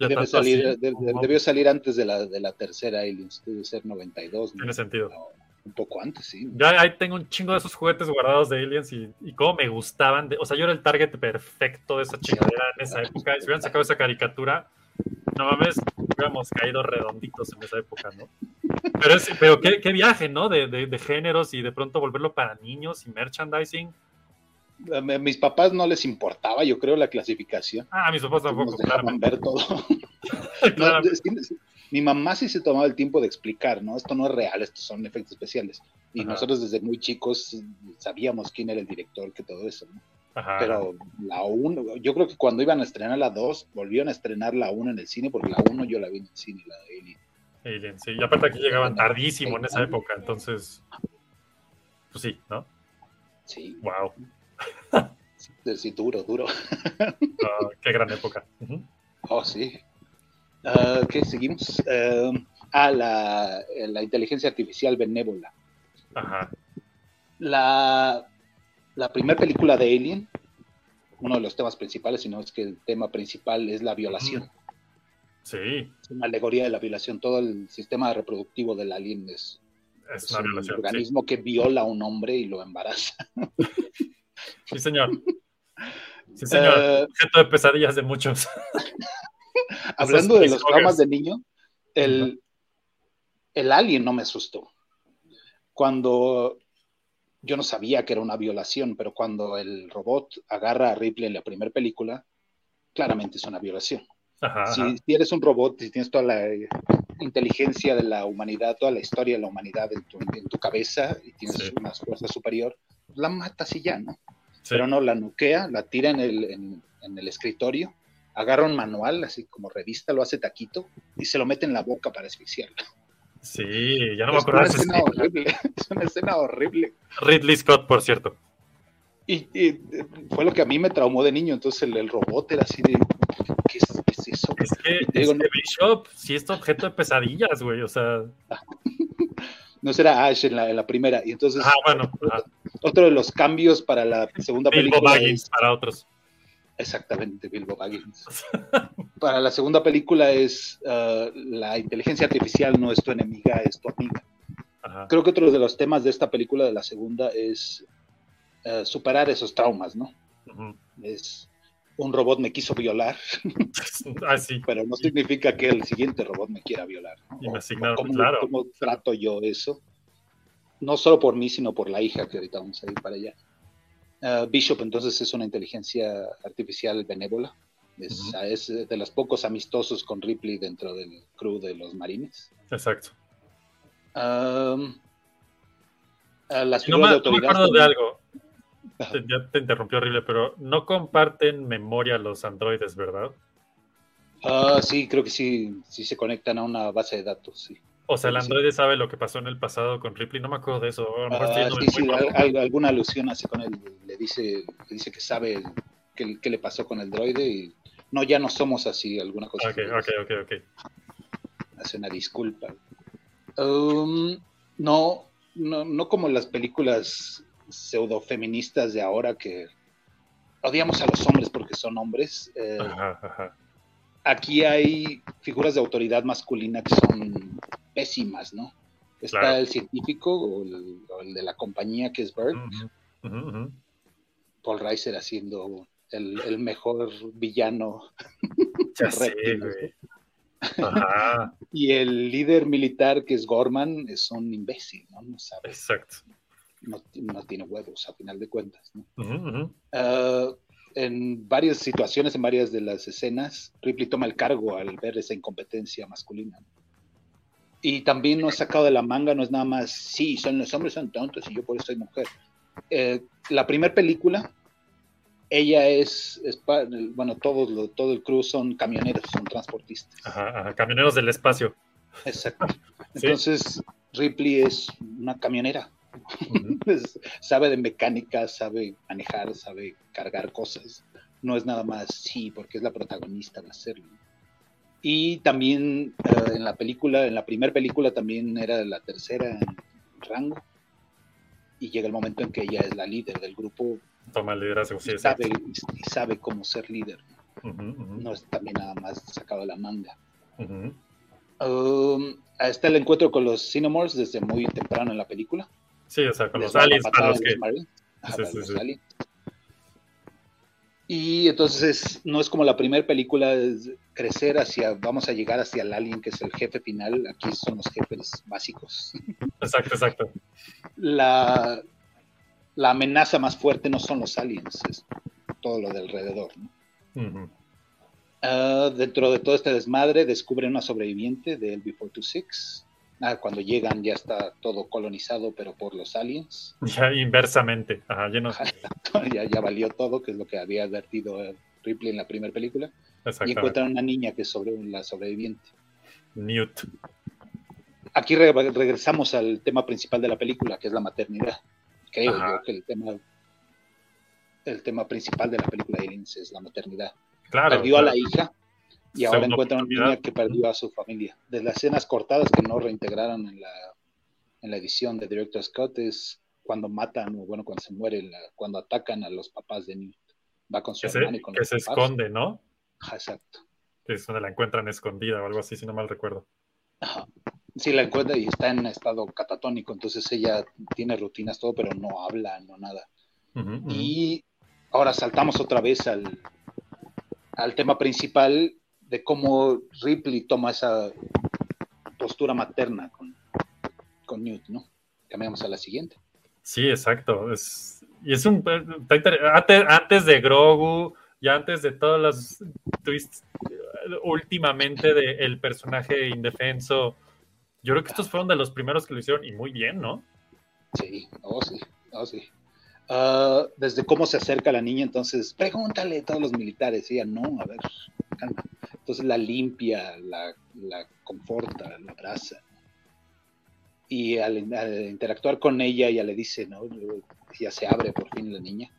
Ya
Debe salir,
así,
de- de-
no,
debió salir antes de la, de la tercera Aliens, debe ser 92. ¿no?
Tiene sentido.
No, un poco antes, sí.
Ya ahí tengo un chingo de esos juguetes guardados de Aliens y, y cómo me gustaban. de- o sea, yo era el target perfecto de esa chingadera en esa época. Si hubieran sacado esa caricatura, no mames, hubiéramos caído redonditos en esa época, ¿no? Pero, es, pero qué, qué viaje, ¿no? De, de- de géneros y de pronto volverlo para niños y merchandising.
A mi- a mis papás no les importaba, yo creo, la clasificación.
Ah, mis papás tampoco,
Nos dejaban ver todo. No, mi mamá sí se tomaba el tiempo de explicar, ¿no? Esto no es real, estos son efectos especiales. Y
Ajá.
nosotros desde muy chicos sabíamos quién era el director, que todo eso, ¿no?
Ajá.
Pero la 1, yo creo que cuando iban a estrenar la 2, volvieron a estrenar la 1 en el cine, porque la 1 yo la vi en el cine, la de Alien.
Alien, sí. Y aparte aquí llegaban tardísimo en esa época, entonces. Pues sí, ¿no?
Sí,
Wow.
sí, duro, duro.
Ah, qué gran época.
Oh, sí. Ah, ¿Qué seguimos? Eh, ah, la, la inteligencia artificial benévola.
Ajá.
La, la primera película de Alien, uno de los temas principales, sino es que el tema principal es la violación.
Sí,
Es una alegoría de la violación. Todo el sistema reproductivo del alien es,
es
es
una
un
violación. sí.
organismo que viola a un hombre y lo embaraza.
Sí, señor. Sí, señor.
Eh,
Objeto de pesadillas de muchos.
Hablando de los traumas de niño, el, el alien no me asustó. Cuando yo no sabía que era una violación, pero cuando el robot agarra a Ripley en la primera película, claramente es una violación.
Ajá, ajá.
Si, eres un robot, si tienes toda la inteligencia de la humanidad, toda la historia de la humanidad en tu, en tu cabeza y tienes
Sí.
una fuerza superior, la matas y ya, ¿no?
Sí.
Pero no, la nuquea, la tira en el, en- en el escritorio, agarra un manual, así como revista, lo hace taquito y se lo mete en la boca para asfixiarla.
Sí, ya no me
es,
acuerdo
una
de esa
escena horrible, es una escena horrible.
Ridley Scott, por cierto.
Y, y, eh, fue lo que a mí me traumó de niño, entonces el, el robot era así de, ¿qué es, qué es eso?
Es que,
digo,
es
no-
que Bishop sí es objeto de pesadillas, güey. O sea,
No será Ash en la, en la primera. Y entonces,
ah, bueno. ajá.
otro de los cambios para la segunda
Bilbo
película
Baggins
es-
para otros.
Exactamente, Bilbo Baggins. Para la segunda película es uh, la inteligencia artificial no es tu enemiga, es tu amiga.
Ajá.
Creo que otro de los temas de esta película, de la segunda, es uh, superar esos traumas, ¿no? Es un robot me quiso violar,
Ah, sí.
pero no significa que el siguiente robot me quiera violar. ¿no?
Y me asignaron,
¿cómo,
claro.
cómo trato yo eso? No solo por mí, sino por la hija, que ahorita vamos a ir para allá. Uh, Bishop entonces es una inteligencia artificial benévola. Es,
Ujú.
es de los pocos amistosos con Ripley dentro del crew de los marines.
Exacto.
Um, uh, las
No me,
de
no me
autoridad
acuerdo de
también-
algo. Te- ya te interrumpió horrible, pero no comparten memoria los androides, ¿verdad?
Ah, sí, creo que sí, sí se conectan a una base de datos, sí.
O sea, el
sí.
androide sabe lo que pasó en el pasado con Ripley. No me acuerdo de eso.
Ah, sí, al- alguna alusión hace con él, le dice, le dice que sabe qué, qué le pasó con el droide y no, ya no somos así, alguna cosa.
Ok, ok, ok, ok.
Hace una disculpa. Um, no, no, no como las películas pseudo-feministas de ahora que odiamos a los hombres porque son hombres. Eh,
Ajá, ajá.
aquí hay figuras de autoridad masculina que son pésimas, ¿no? Está
Claro.
el científico o el, o el de la compañía que es
ujú.
Paul Reiser haciendo el, el mejor villano.
Ya sé, güey. Ajá,
Y el líder militar que es Gorman es un imbécil, ¿no? No sabe,
exacto.
No, no tiene huevos a final de cuentas, ¿no?
Ujú, ujú.
Ah, en varias situaciones, en varias de las escenas, Ripley toma el cargo al ver esa incompetencia masculina. Y también no es sacado de la manga, no es nada más, sí, son los hombres son tontos y yo por eso soy mujer. Eh, la primera película, ella es, es bueno, todos todo el crew son camioneros, son transportistas.
Ajá, ajá. Camioneros del espacio.
Exacto.
Sí.
Entonces, Ripley es una camionera.
Ujú.
Es- sabe de mecánica, sabe manejar, sabe cargar cosas. No es nada más sí, porque es la protagonista de hacerlo. Y también eh, en la película, en la primera película también era la tercera en rango. Y llega el momento en que ella es la líder del grupo
Toma liderazgo, sí,
y, sabe, y sabe cómo ser líder.
Ujú, ujú,
No es también nada más sacado de la manga.
ujú.
Um, está el encuentro con los Cinemores desde muy temprano en la película.
Sí, o sea, con
Les
los aliens para los que.
Marines. Ajá,
Sí,
para
sí,
los
sí.
aliens. Y entonces no es como la primera película, es crecer hacia, vamos a llegar hacia el alien que es el jefe final, aquí son los jefes básicos.
Exacto, exacto.
La, la amenaza más fuerte no son los aliens, es todo lo de alrededor. ¿no? Ah, dentro de todo este desmadre descubren una sobreviviente de El Before Two Six. Ah, cuando llegan ya está todo colonizado, pero por los aliens.
Ya inversamente. Ajá, lleno.
ya, ya valió todo, que es lo que había advertido Ripley en la primera película. Y encuentran una niña que es sobre la sobreviviente.
Newt.
Aquí re- regresamos al tema principal de la película, que es la maternidad. Creo yo que el tema, el tema principal de la película de Aliens es la maternidad.
Claro.
Perdió a la hija, Y ahora encuentran una niña que perdió a su familia. De las escenas cortadas que no reintegraron en la, en la edición de Director Scott es cuando matan, o bueno, cuando se muere, la- cuando atacan a los papás de Newt. Va con su
Que se,
hermano y con
que
los
se
papás.
esconde, ¿no?
Exacto.
Que es donde la encuentran escondida o algo así, si no mal recuerdo.
Ajá. Sí, la encuentra y está en estado catatónico, entonces ella tiene rutinas, todo, pero no habla, no nada. Y ahora saltamos otra vez al, al tema principal de cómo Ripley toma esa postura materna con, con Newt, ¿no? Cambiamos a la siguiente.
Sí, exacto. Es, y es un. Antes, antes de Grogu y antes de todas las twists últimamente del personaje indefenso, yo creo que estos fueron de los primeros que lo hicieron y muy bien, ¿no?
Sí, oh sí, oh sí. Ah, desde cómo se acerca la niña, entonces, pregúntale a todos los militares. Y ella, no, a ver, calma. Entonces la limpia, la, la conforta, la abraza. Y al, al interactuar con ella, ella le dice, ¿no? Ya se abre por fin la niña,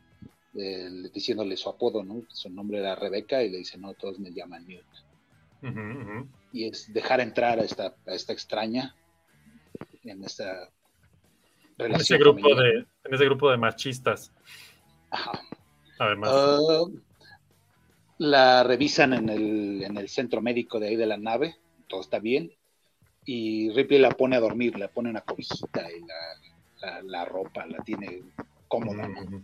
eh, diciéndole su apodo, ¿no? Su nombre era Rebeca, y le dice, no, todos me llaman Newt. Y es dejar entrar a esta, a esta extraña en esta
En ese grupo de, en ese grupo de machistas,
Ajá.
además.
Ah, la revisan en el, en el centro médico de ahí de la nave, todo está bien, y Ripley la pone a dormir, le pone una cobijita y la, la- la ropa la tiene cómoda, ¿no?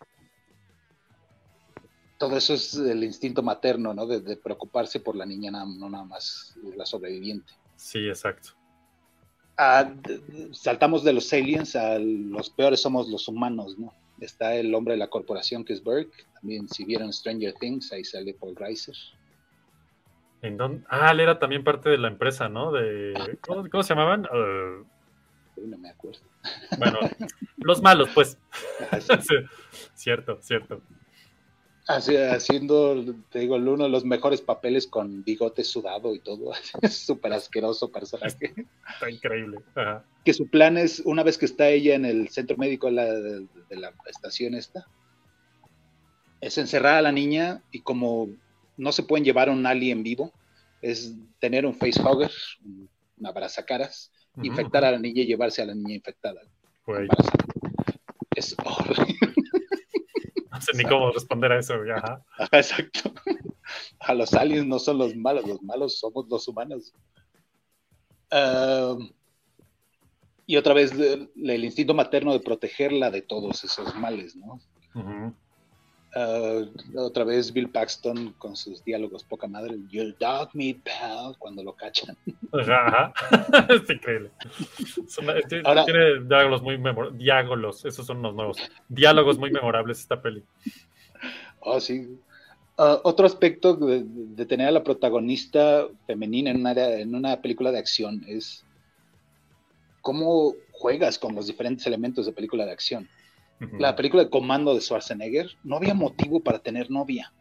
Todo eso es el instinto materno, ¿no? De, de preocuparse por la niña, no nada más la sobreviviente.
Sí, exacto.
Ah, saltamos de los aliens a los peores somos los humanos, ¿no? Está el hombre de la corporación que es Burke, también si vieron Stranger Things, ahí sale Paul Reiser.
¿En dónde? Ah, él era también parte de la empresa, ¿no? De, ¿cómo, cómo se llamaban?
Uy, no me acuerdo.
bueno, los malos, pues. Sí, cierto, cierto.
Haciendo, te digo, uno de los mejores papeles con bigote sudado y todo. Es súper asqueroso personaje.
Está increíble. Ajá.
Que su plan es, una vez que está ella en el centro médico de la, de la estación esta, es encerrar a la niña y como no se pueden llevar a un alien vivo, es tener un facehugger, un- una abrazacaras,
Ujú,
infectar a la niña y llevarse a la niña infectada. Es horrible.
No sé ni cómo responder a eso. Ajá.
Ajá, Exacto. A los aliens no son los malos, los malos somos los humanos. Y otra vez el, el instinto materno de protegerla de todos esos males, ¿no?
Ujú.
Ah, otra vez Bill Paxton con sus diálogos poca madre, Your dog meat pal, cuando lo cachan.
Ajá, ajá. Es increíble. Es tiene,
Ahora-
tiene diálogos muy memorables. Diálogos, esos son los nuevos. Diálogos muy memorables esta peli.
Oh, sí. Ah, otro aspecto de, de tener a la protagonista femenina en una, en una película de acción es cómo juegas con los diferentes elementos de película de acción. La película de Comando de Schwarzenegger no había motivo para tener novia.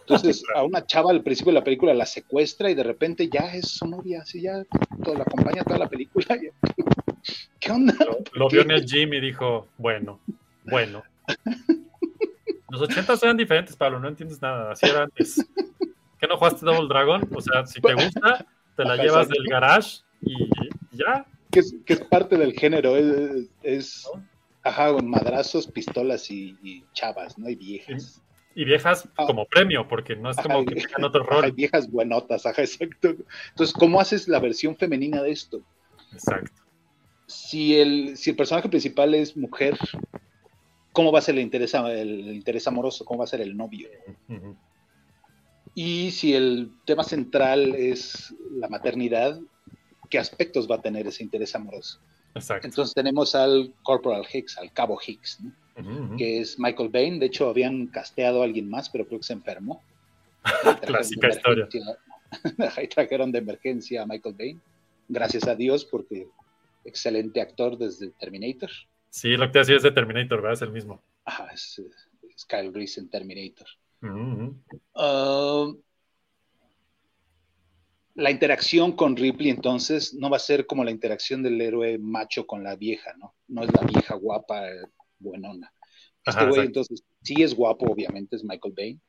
Entonces, a una chava al principio de la película la secuestra y de repente ya es su novia, así ya todo, la acompaña toda la película. ¿Qué onda?
Lo, lo vio en el gym y dijo, bueno, bueno. Los ochentas eran diferentes, Pablo, no entiendes nada. Así era antes. ¿Qué no jugaste Double Dragon? O sea, si te gusta, te la llevas del garage y ya.
Que es, que es parte del género, es, es ajá, con madrazos, pistolas y, y chavas, ¿no? Y viejas.
Y viejas
Ah.
como premio, porque no es como
Ajá,
que tengan otro
Ajá,
rol.
viejas buenotas, ajá, exacto. Entonces, ¿cómo haces la versión femenina de esto?
Exacto.
si el, si el personaje principal es mujer, ¿cómo va a ser el interés, el, interés amoroso? ¿Cómo va a ser el novio? Y si el tema central es la maternidad, ¿qué aspectos va a tener ese interés amoroso?
Exacto.
Entonces tenemos al Corporal Hicks, al Cabo Hicks, ¿no? Que es Michael Bain. De hecho, habían casteado a alguien más, pero creo que se enfermó.
Clásica historia.
Ahí trajeron de emergencia a Michael Bain. Gracias a Dios, porque excelente actor desde Terminator.
Sí, lo que te decía es de Terminator, ¿verdad? Es el mismo.
Ajá, es, es Kyle Reese en Terminator.
Ujú.
La interacción con Ripley entonces no va a ser como la interacción del héroe macho con la vieja, ¿no? No es la vieja guapa, buenona. Este
Ajá,
güey entonces sí es guapo, obviamente, es Michael Bain,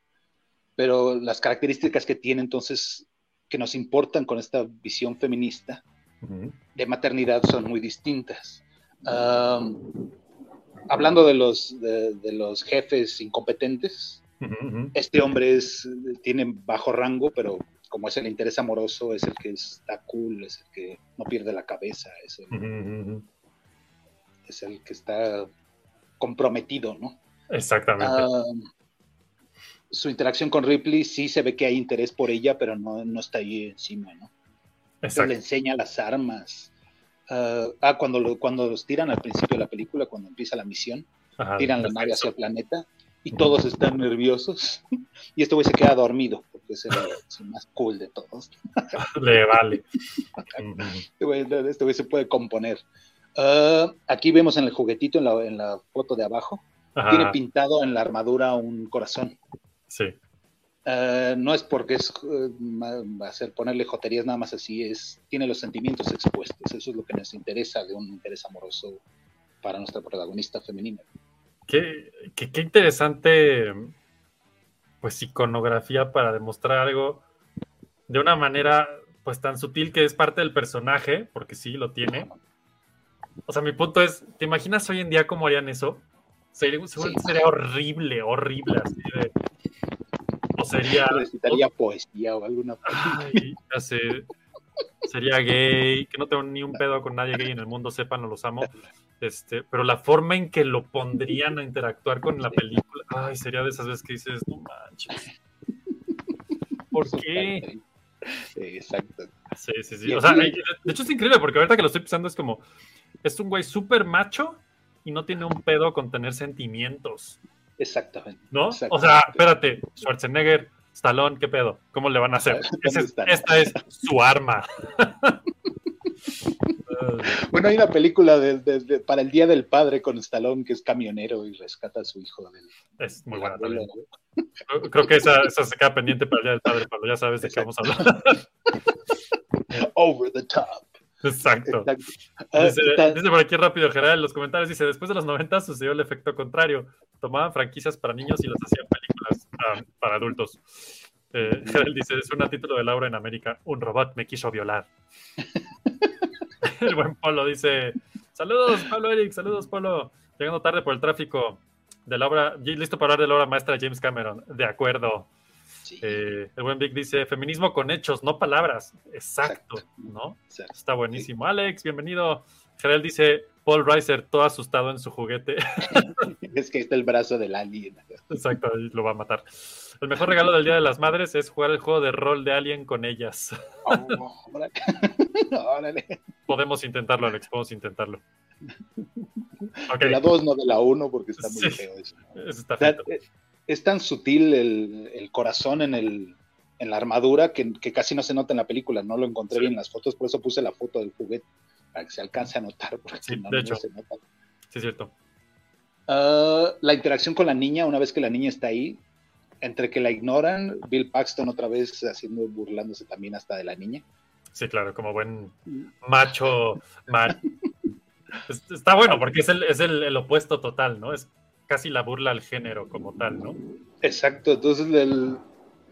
pero las características que tiene entonces, que nos importan con esta visión feminista de maternidad son muy distintas. Um, hablando de los, de, de los jefes incompetentes, este hombre es, tiene bajo rango, pero como es el interés amoroso, es el que está cool, es el que no pierde la cabeza, es el, es que está comprometido, ¿no?
Exactamente.
Ah, su interacción con Ripley sí se ve que hay interés por ella, pero no, no está ahí encima, ¿no?
Exacto.
le enseña las armas. Ah, ah, cuando, lo- cuando los tiran al principio de la película, cuando empieza la misión,
Ajá,
tiran la nave hacia el planeta y todos están nerviosos. Y este güey se queda dormido, porque es el, es el más cool de todos.
Le vale.
Este güey, este se puede componer. Ah, aquí vemos en el juguetito, en la, en la foto de abajo,
Ajá,
tiene pintado en la armadura un corazón.
sí.
Eh, no es porque es ma- hacer ponerle joterías nada más así, es tiene los sentimientos expuestos. Eso es lo que nos interesa de un interés amoroso para nuestra protagonista femenina.
Qué, qué- qué interesante, pues, iconografía para demostrar algo de una manera, pues, tan sutil que es parte del personaje, porque sí, lo tiene. O sea, mi punto es, ¿te imaginas hoy en día cómo harían eso? Sería, seguramente sería horrible, horrible, así de... O sería...
Recitaría poesía o alguna
Ay, ya sé. Sería gay, que no tengo ni un pedo con nadie gay en el mundo, sepan, los amo. Este, pero la forma en que lo pondrían a interactuar con la película, ay, sería de esas veces que dices, no manches. ¿Por qué?
Sí, exacto.
Sí, sí, sí. O sea, de hecho es increíble porque ahorita que lo estoy pensando es como, es un güey súper macho y no tiene un pedo con tener sentimientos,
Exactamente.
¿no?
Exacto.
O sea, espérate, Schwarzenegger, Stallone, ¿qué pedo? ¿Cómo le van a hacer? Esta es su arma.
Bueno, hay una película de- de- de- para el Día del Padre con Stallone que es camionero y rescata a su hijo del,
Es muy buena también. Creo- que esa, esa se queda pendiente para el Día del Padre, Pablo. Ya sabes de qué vamos a hablar.
Over the top.
Exacto.
Exacto. Ah,
Dice, por aquí rápido, Gerard, en los comentarios, dice, después de los 90 sucedió el efecto contrario. Tomaban franquicias para niños y las hacían películas ah, para adultos. Eh, Gerald dice, es un título de Laura en América, un robot me quiso violar. el buen Polo dice, saludos, Pablo Eric, saludos, Polo. Llegando tarde por el tráfico de la obra, listo para hablar de la obra maestra James Cameron. De acuerdo.
Sí,
Eh, el buen Vic dice, feminismo con hechos, no palabras. Exacto,
Exacto.
¿no?
exacto.
Está buenísimo. Alex, bienvenido. Gerald dice, Paul Reiser, todo asustado en su juguete.
Es que está el brazo del alien.
Exacto, lo va a matar. El mejor regalo del Día de las Madres es jugar el juego de rol de Alien con ellas.
Oh, órale. Órale.
Podemos intentarlo, Alex, podemos intentarlo.
De la 2, no de la 1, porque está muy
Sí.
feo eso.
eso está
O sea,
feo.
Es tan sutil el, el corazón en, el, en la armadura que, que casi no se nota en la película. No lo encontré
Sí.
bien en las fotos, por eso puse la foto del juguete, para que se alcance a notar, porque
Sí,
no,
de
no
hecho.
se nota.
Sí, es cierto.
Ah, la interacción con la niña, una vez que la niña está ahí, entre que la ignoran, Bill Paxton otra vez haciendo, burlándose también hasta de la niña.
Sí, claro, como buen macho. ma- Es- Está bueno, porque es, el, es el, el opuesto total, ¿no? Es casi la burla al género como tal, ¿no?
Exacto, entonces le,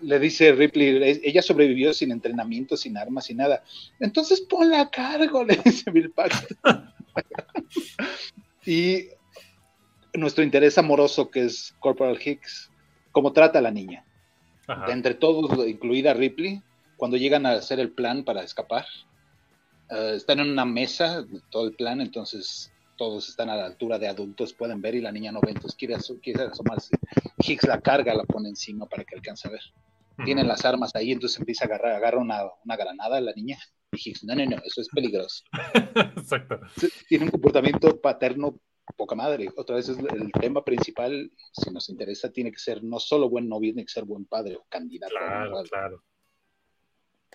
le dice Ripley, "Es- ella sobrevivió sin entrenamiento, sin armas, sin nada. Entonces ponla a cargo, le dice Bill Paxton. y nuestro interés amoroso, que es Corporal Hicks, cómo trata a la niña.
Ajá.
Entre todos, incluida Ripley, cuando llegan a hacer el plan para escapar, eh, están en una mesa, todo el plan, entonces todos están a la altura de adultos, pueden ver y la niña no ve, entonces quiere, aso- quiere asomarse. Hicks la carga, la pone encima para que alcance a ver. Tienen las armas ahí, entonces empieza a agarrar, agarra una, una granada a la niña. Y Hicks, no, no, no, eso es peligroso.
Exacto.
Tiene un comportamiento paterno poca madre. Otra vez es el tema principal, si nos interesa, tiene que ser no solo buen novio, tiene que ser buen padre o candidato.
Claro, claro.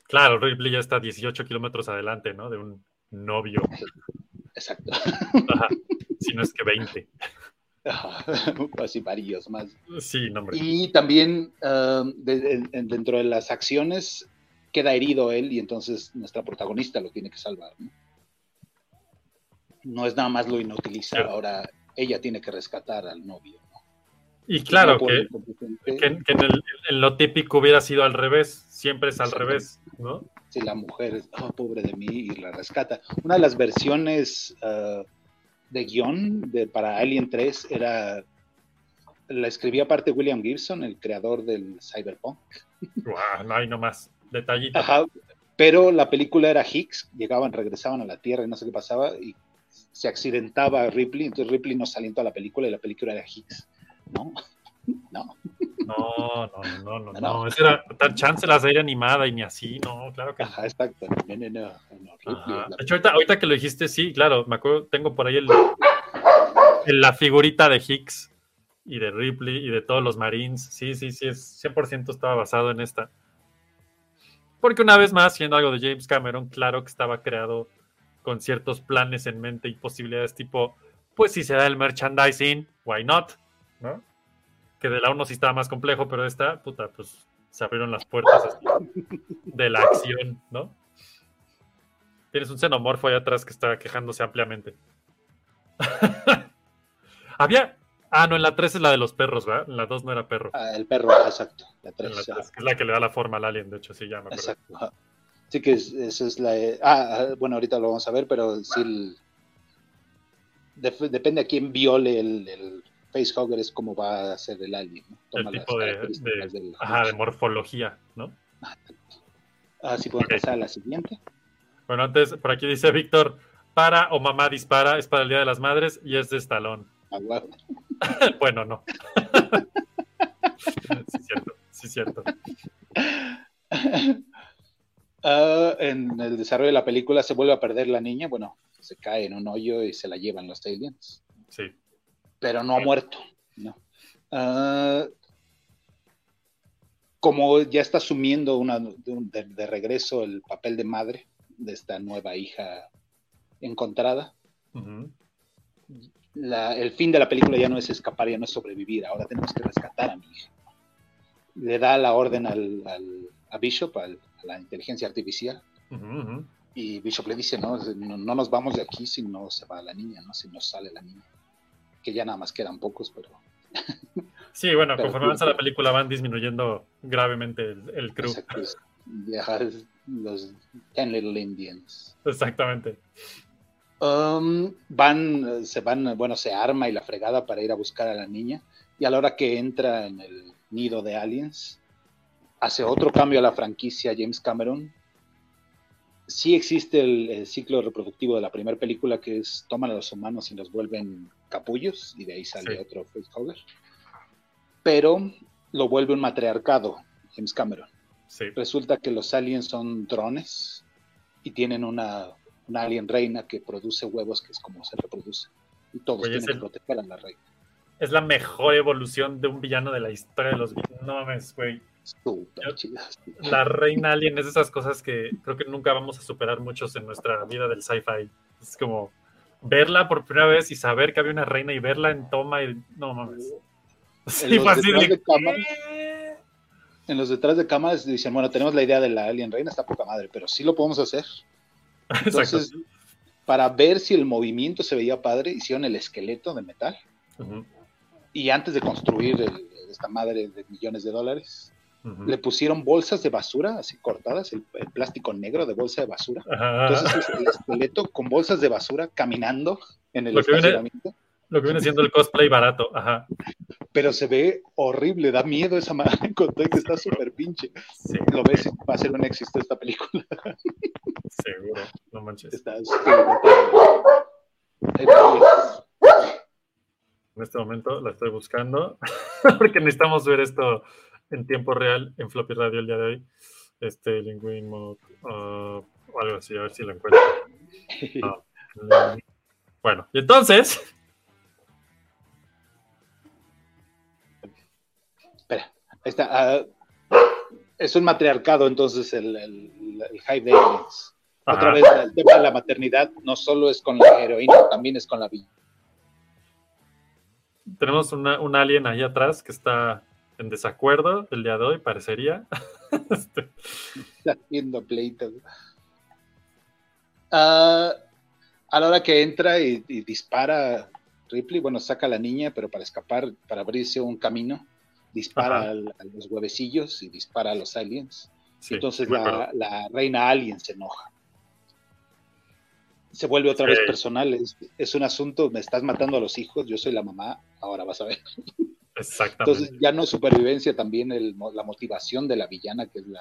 Claro, Ripley ya está 18 kilómetros adelante, ¿no? De un novio.
Exacto.
Ajá. Si no es que 20.
Así varios más.
Sí, no, hombre.
Y también de- en- dentro de las acciones queda herido él y entonces nuestra protagonista lo tiene que salvar. No, No es nada más lo inutiliza,
Claro.
ahora ella tiene que rescatar al novio. ¿no?
Y claro,
No
que, que- que en, el- en lo típico hubiera sido al revés. Siempre es al revés, ¿no?
Si la mujer es, oh, pobre de mí, y la rescata. Una de las versiones ah, de guion de, para Alien 3 era, la escribía aparte William Gibson, el creador del Cyberpunk.
No hay nomás. Detallito.
Ajá, pero la película era Higgs, llegaban, regresaban a la Tierra y no sé qué pasaba, y se accidentaba Ripley, entonces Ripley no salió en toda la película y la película era Higgs, ¿no? No,
No, no, no, no, no.
No.
Esa era dar chance la serie animada y ni así, no, claro que
ajá, exacto. No, no, no,
De hecho, ahorita, que lo dijiste, sí, claro, me acuerdo, tengo por ahí el- la figurita de Hicks y de Ripley y de todos los Marines. Sí, sí, sí, es 100% estaba basado en esta. Porque una vez más, siendo algo de James Cameron, claro que estaba creado con ciertos planes en mente y posibilidades tipo, pues si se da el merchandising, why not? ¿No? Que de la 1 sí estaba más complejo, pero esta, puta, pues se abrieron las puertas así de la acción, ¿no? Tienes un xenomorfo allá atrás que está quejándose ampliamente. Había. Ah, no, en la 3 es la de los perros, ¿verdad? En la 2 no era perro.
Ah, el perro, exacto. La
En
tres,
la
ajá.
3, que es la que le da la forma al alien, de hecho, sí, acuerdo.
Exacto. ajá. Sí que es- esa es la... Ah, ah, bueno, ahorita lo vamos a ver, pero sí... el- depende a quién viole el, el facehugger es como va a ser el alien. ¿no?
El
las
tipo de,
características
de-
del-
ajá, de morfología, ¿no?
Ah, sí, podemos pasar a la siguiente.
Bueno, antes, por aquí dice Víctor, para o mamá dispara, es para el Día de las Madres y es de Estalón.
Ah,
bueno, no. sí, cierto, sí, cierto.
Ah, en el desarrollo de la película se vuelve a perder la niña, bueno, se cae en un hoyo y se la llevan los aliens.
Sí.
Pero no ha muerto. ¿no? Ah, como ya está asumiendo una, de, regreso el papel de madre de esta nueva hija encontrada, la- el fin de la película ya no es escapar, ya no es sobrevivir, ahora tenemos que rescatar a mi hija. Le da la orden al, al- a Bishop, al- a la inteligencia artificial, y Bishop le dice, no, no, no nos vamos de aquí si no se va la niña, ¿no? si no sale la niña. Que ya nada más quedan pocos, pero
Sí, bueno,
Pero-
conforme avanza la película van disminuyendo gravemente el, el crew.
Exacto, los Ten Little Indians.
Exactamente.
Um, van, se van, bueno, se arma y la fregada para ir a buscar a la niña. Y a la hora que entra en el nido de aliens, hace otro cambio a la franquicia James Cameron. Sí existe el, el ciclo reproductivo de la primera película que es toman a los humanos y los vuelven capullos y de ahí sale
Sí.
otro facehugger. Pero lo vuelve un matriarcado James Cameron.
Sí.
resulta que los aliens son drones y tienen una, una alien reina que produce huevos, que es como se reproduce. Y todos
Oye,
tienen que proteger a la reina.
Es la mejor evolución de un villano de la historia de los villanos. No mames, güey.
Súper.
La reina alien es de esas cosas que creo que nunca vamos a superar muchos en nuestra vida del sci-fi. Es como verla por primera vez y saber que había una reina y verla en toma y no mames. Sí,
los
fue así
detrás
de,
cámaras. En los detrás de cámaras dicen, bueno, tenemos la idea de la alien reina, está poca madre, pero sí lo podemos hacer.
Exacto.
Entonces, para ver si el movimiento se veía padre, hicieron el esqueleto de metal. Y antes de construir el- esta madre de millones de dólares, le pusieron bolsas de basura, así cortadas, el, el plástico negro de bolsa de basura.
Ajá.
Entonces es el esqueleto con bolsas de basura caminando en el
Lo que viene-. Lo que viene siendo el cosplay barato. Ajá.
Pero se ve horrible, da miedo esa madre con todo que está súper pinche.
Sí,
Lo ves, va a ser un éxito esta película.
seguro. No manches.
Está
En este momento la estoy buscando porque necesitamos ver esto en tiempo real en Floppy Radio el día de hoy. Este Linguine Mode uh, o algo así, a ver si lo encuentro. No. Bueno, y entonces,
Espera, ahí está. ah, es un matriarcado, entonces, el, el, el Hive de Aliens. Otra vez, el tema de la maternidad no solo es con la heroína, también es con la villa.
tenemos una- un alien ahí atrás que está en desacuerdo el día de hoy, parecería. Este,
haciendo pleitos. Ah, a la hora que entra y, y dispara, Ripley, bueno, saca a la niña, pero para escapar, para abrirse un camino, dispara al- a los huevecillos y dispara a los aliens.
Sí,
Entonces la, la reina alien se enoja. Se vuelve otra vez personal. Es, es un asunto, me estás matando a los hijos, yo soy la mamá, ahora vas a ver.
Exactamente.
Entonces ya no supervivencia, también el la motivación de la villana, que es la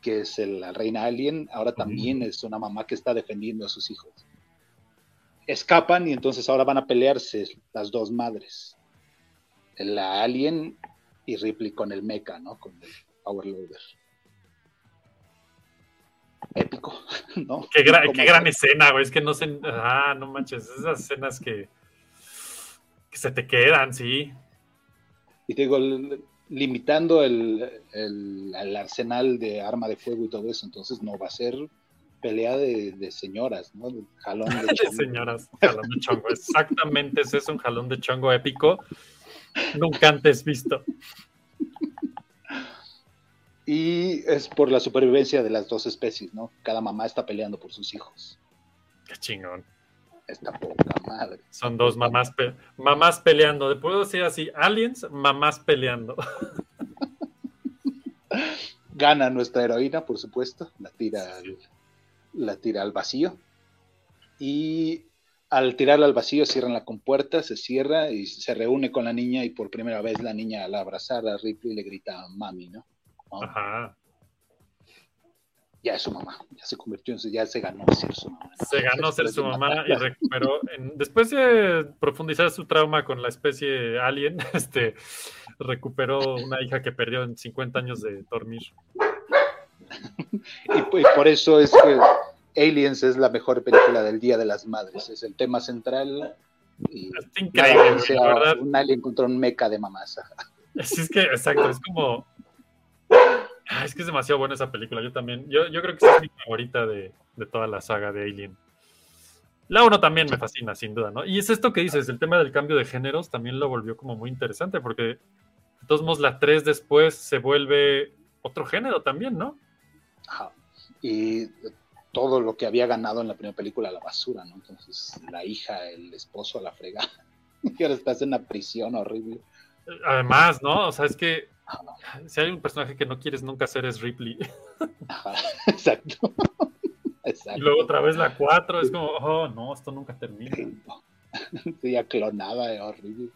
que es el- la reina alien, ahora también es una mamá que está defendiendo a sus hijos. Escapan y entonces ahora van a pelearse las dos madres. La alien y Ripley con el mecha, ¿no? Con el Power Loader. Épico, ¿no?
Qué, gra-
Como-
qué gran escena, güey. Es que no sé. Ah, no manches. Esas escenas que, que se te quedan, sí.
Y te digo, limitando el, el- el arsenal de arma de fuego y todo eso, entonces no va a ser pelea de, de señoras, ¿no? Jalón de
De
chongo.
señoras, jalón de chongo. Exactamente, ese es un jalón de chongo épico. Nunca antes visto.
Y es por la supervivencia de las dos especies, ¿no? Cada mamá está peleando por sus hijos.
Qué chingón.
Esta poca madre.
Son dos mamás, pe- mamás peleando. ¿Puedo decir así? Aliens, mamás peleando.
Gana nuestra heroína, por supuesto, la tira, al- la tira al vacío. Y al tirarla al vacío cierran la compuerta, se cierra y se reúne con la niña y por primera vez la niña al abrazar a Ripley le grita mami, ¿no? ¿no?
Ajá.
Ya es su mamá, ya se convirtió en su, ya se ganó ser su mamá. ¿no?
Se ganó ser su mamá y recuperó. en- después de profundizar su trauma con la especie alien, este recuperó una hija que perdió en 50 años de dormir.
Y, po- y por eso es que Aliens es la mejor película del Día de las Madres. Es el tema central. Y
increíble,
sea
la verdad.
un alien contra un meca de mamás.
Sí, es que, exacto, es como. Ah, es que es demasiado buena esa película. Yo también. Yo, yo creo que es mi favorita de, de toda la saga de Alien. La 1 también me fascina, sin duda, ¿no? Y es esto que dices, el tema del cambio de géneros también lo volvió como muy interesante, porque de todos modos la 3 después se vuelve otro género también, ¿no?
Ajá. Y todo lo que había ganado en la primera película la basura, ¿no? Entonces, la hija, el esposo a la fregada. Y ahora estás en una prisión horrible.
Además, ¿no? O sea, es que si hay un personaje que no quieres nunca ser es Ripley.
Ajá, exacto.
Y luego otra vez la 4, es como, oh, no, esto nunca termina.
Sí, ya clonada, eh, horrible.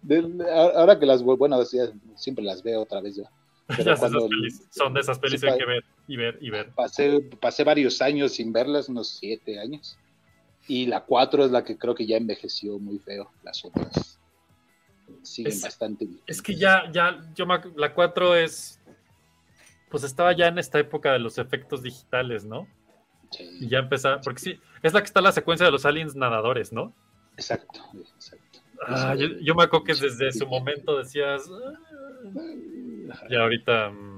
De- ahora que las, bueno, sí, siempre las veo otra vez yo. Pero cuando-
pelis son de esas pelis
Sí,
que hay que ver y ver y ver.
pasé, pasé varios años sin verlas, unos siete años. Y la cuatro es la que creo que ya envejeció muy feo. Las otras siguen
Es-
bastante bien.
Es que ya, ya, yo me la 4 es, pues estaba ya en esta época de los efectos digitales, ¿no?
Sí,
Y ya empezaba, porque sí, es la que está la secuencia de los aliens nadadores, ¿no?
exacto, exacto.
Ah, yo, yo me acuerdo que desde su momento decías, "Ah", y ahorita mm,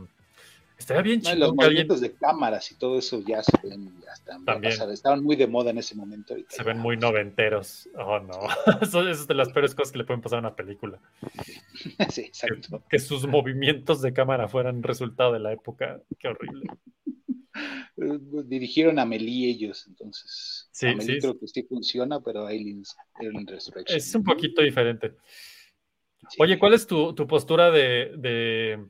estaría bien
No, los
chido alguien
movimientos de cámaras y todo eso ya se ven, ya están,
También.
estaban muy de moda en ese momento.
se
ya-
ven muy noventeros. Oh, no. Eso, es de las peores cosas que le pueden pasar a una película.
sí, exacto.
Que sus movimientos de cámara fueran resultado de la época. Qué horrible.
Eh, Dirigieron a Melee ellos, entonces.
Sí,
Amelie
sí.
creo que sí funciona, pero Aliens, Alien Resurrection.
Es un poquito diferente.
Sí.
Oye, ¿cuál es tu, tu postura de, de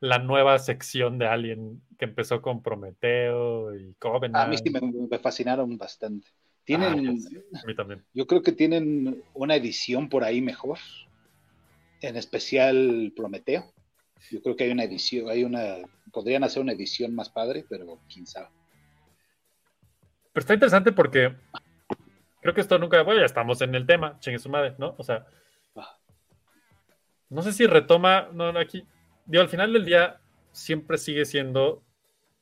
la nueva sección de Alien que empezó con Prometeo y Covenant?
A mí sí me, me fascinaron bastante.
Ah,
Tienen,
sé, a mí también.
yo creo que tienen una edición por ahí mejor, en especial Prometeo. Yo creo que hay una edición, hay una, podrían hacer una edición más padre, pero quién sabe.
Pero está interesante porque creo que esto nunca, bueno, ya estamos en el tema, chingue su madre, ¿no? O sea,
Ah.
no sé si retoma, no, no, aquí, digo, al final del día siempre sigue siendo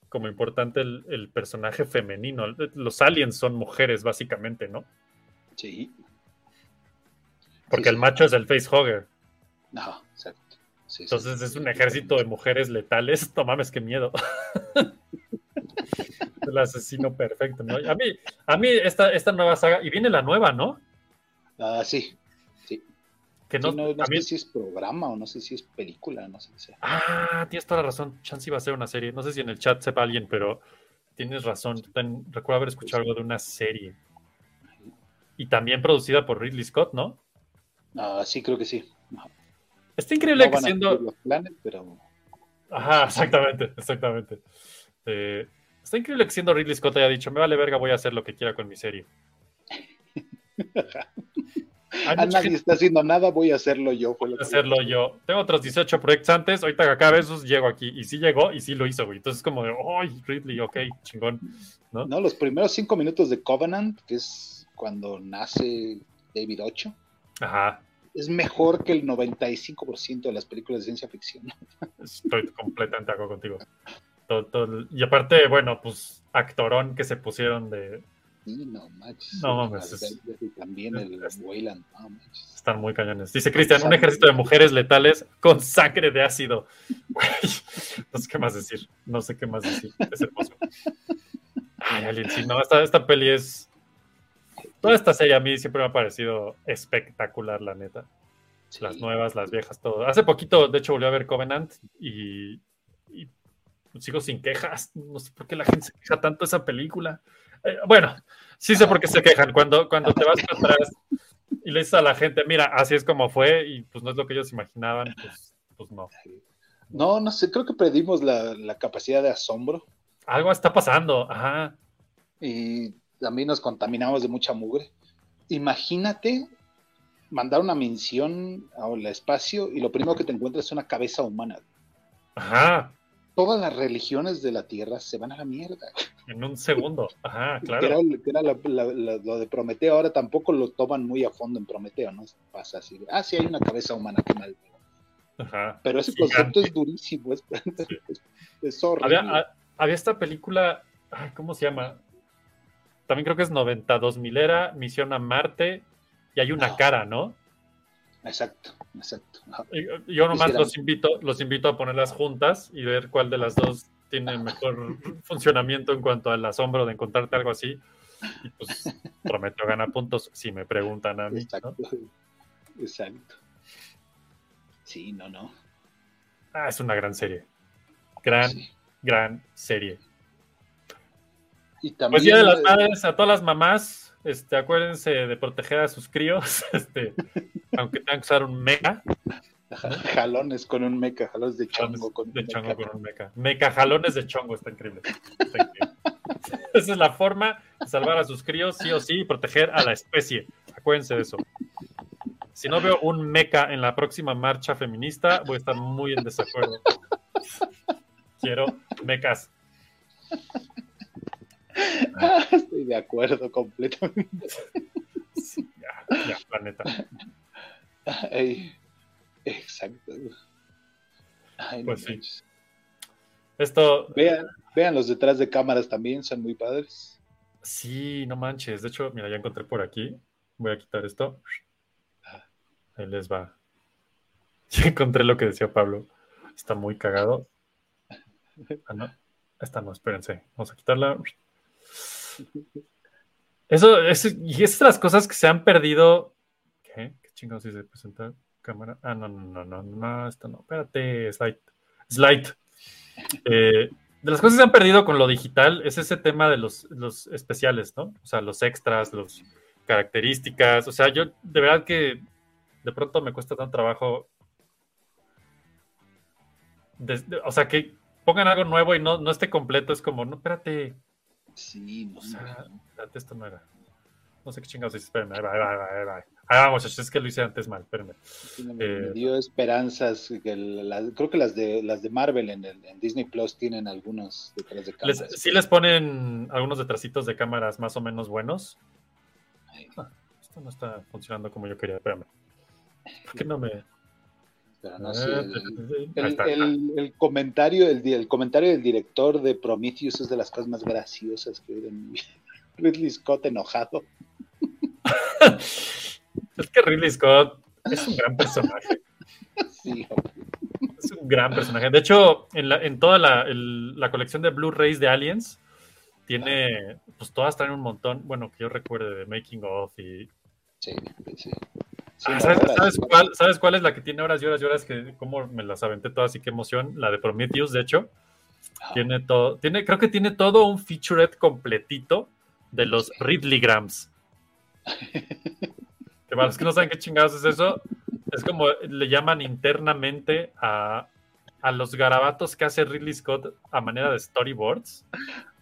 como importante el, el personaje femenino. Los aliens son mujeres, básicamente, ¿no?
Sí.
Porque
Sí,
el
sí.
macho es el facehugger.
No, exacto. Sí,
Entonces es un ejército de mujeres letales. No mames, qué miedo. el asesino perfecto, ¿no? A mí, a mí esta, esta nueva saga, y viene la nueva, ¿no?
Ah. Sí.
Que no,
Sí, no, no
a mí-
sé si es programa o no sé si es película, no sé qué sea.
Ah, tienes toda la razón. Chance iba a ser una serie. No sé si en el chat sepa alguien, pero tienes razón. Ten- recuerdo haber escuchado algo de una serie. y también producida por Ridley Scott, ¿no?
Ah, sí, creo que sí.
Está increíble
No
que siendo...
los planes, pero
Ajá, exactamente, exactamente. Eh, está increíble que siendo Ridley Scott haya dicho, me vale verga, voy a hacer lo que quiera con mi serie.
A
mucha
nadie
gente
está haciendo nada, voy a hacerlo yo. Fue
que
que-
hacerlo yo. Tengo otros 18 proyectos antes, ahorita que acabe esos, llego aquí. Y sí llegó y sí lo hizo, güey. Entonces es como de, ¡ay, Ridley, ok, chingón! ¿no?
No, los primeros cinco minutos de Covenant, que es cuando nace David Ocho,
Ajá,
es mejor que el 95% de las películas de ciencia ficción.
estoy completamente de acuerdo contigo. Todo- todo- y aparte, bueno, pues actorón que se pusieron de...
Sí, no manches.
No mames, es-
también el
es-
Wayland, no manches.
Están muy cañones. Dice Cristian, un ejército de mujeres letales con sangre de ácido. No sé qué más decir. No sé qué más decir. Es hermoso. Ay, Alien, sí, no, esta, esta peli es. Toda esta serie a mí siempre me ha parecido espectacular, la neta.
Sí.
Las nuevas, las viejas, todo. Hace poquito, de hecho, volví a ver Covenant y, y sigo sin quejas. No sé por qué la gente se queja tanto de esa película. Eh, bueno, sí sé por qué se quejan. Cuando, cuando te vas para atrás y le dices a la gente, mira, así es como fue y pues no es lo que ellos imaginaban, pues, pues no.
No, no sé, creo que perdimos la, la capacidad de asombro
Algo está pasando, ajá.
y también nos contaminamos de mucha mugre. Imagínate mandar una misión al espacio y lo primero que te encuentras es una cabeza humana.
Ajá.
Todas las religiones de la Tierra se van a la mierda.
En un segundo, ajá,
Que
claro.
era, que era la- la- la- lo de Prometeo, ahora tampoco lo toman muy a fondo en Prometeo, ¿no? Pasa así. Ah, sí, hay una cabeza humana, qué mal.
Ajá.
Pero ese
Gigante.
concepto es durísimo, es, es, es horrible.
Había, a- había esta película, ay, ¿cómo se llama? También creo que es 92 milera, Misión a Marte, y hay una
Ah.
cara, ¿no?
Exacto, exacto. Ajá.
Yo nomás
Quisiera-
los invito, los invito a ponerlas juntas y ver cuál de las dos tiene mejor funcionamiento en cuanto al asombro de encontrarte algo así. Y pues prometo gana puntos si me preguntan a mí. ¿no?
Exacto. Exacto. Sí, no, no.
Ah, es una gran serie. Gran,
Sí.
gran serie.
Y también,
Pues Día de las Madres, a todas las mamás, este, acuérdense de proteger a sus críos, este, aunque tengan que usar un meca,
jalones con un meca, jalones de chongo con
de
un
chongo
meca.
con un meca. Meca jalones de chongo, está increíble. Está increíble. Esa es la forma de salvar a sus críos, sí o sí, y proteger a la especie. Acuérdense de eso. Si no veo un meca en la próxima marcha feminista, voy a estar muy en desacuerdo. Quiero mecas.
Ah, Estoy de acuerdo completamente.
Sí, ya, ya, la neta.
Ay, exacto. Ay, no
Pues sí.
manches.
Esto,
Vean, vean los detrás de cámaras también, son muy padres.
Sí, no manches. De hecho, mira, ya encontré por aquí. Voy a quitar esto. Ahí les va. Ya encontré lo que decía Pablo. Está muy cagado. Ah, no. Esta no, espérense. Vamos a quitarla. Eso, eso, y esas las cosas que se han perdido. ¿Qué? ¿Qué chingados dice presentar cámara? Ah, no, no, no, no, no, esto no. Espérate, slide. Slide. Eh, de las cosas que se han perdido con lo digital es ese tema de los, los especiales, ¿no? O sea, los extras, las características. O sea, yo de verdad que de pronto me cuesta tanto trabajo. o sea, que pongan algo nuevo y no, no esté completo. Es como, no, espérate.
Sí, no,
O sea, espérate, esto no era. No sé qué chingados dice. Espérenme, ahí va, ahí va, ahí va, ahí va. Ahí va, muchachos, es que lo hice antes mal, espérenme.
Sí, me,
eh,
me dio esperanzas. Que la- creo que las de las de Marvel en, el- en Disney Plus tienen algunos detrás de
Les-
cámaras.
sí les ponen algunos detrasitos de cámaras más o menos buenos. Ah, esto no está funcionando como yo quería, espérame. ¿Por qué no me...?
Pero no sé, el-
Ahí
El,
está.
el- el comentario, el, di- el comentario del director de Prometheus es de las cosas más graciosas que he oído en mi vida. Ridley Scott enojado.
Es que Ridley Scott es un gran personaje.
Sí,
Es un gran personaje. De hecho, en, la- en toda la, el- la colección de Blu-rays de Aliens, tiene, pues todas traen un montón, bueno, que yo recuerde de Making of y...
sí, sí.
¿Sabes, cuál, ¿Sabes cuál es la que tiene horas y horas y horas? Que como me las aventé todas y qué emoción. La de Prometheus, de hecho. Tiene todo, tiene, creo que tiene todo un featurette completito de los. Ridley Grams. Que para los que no saben qué chingados es eso, es como le llaman internamente a, a los garabatos que hace Ridley Scott a manera de storyboards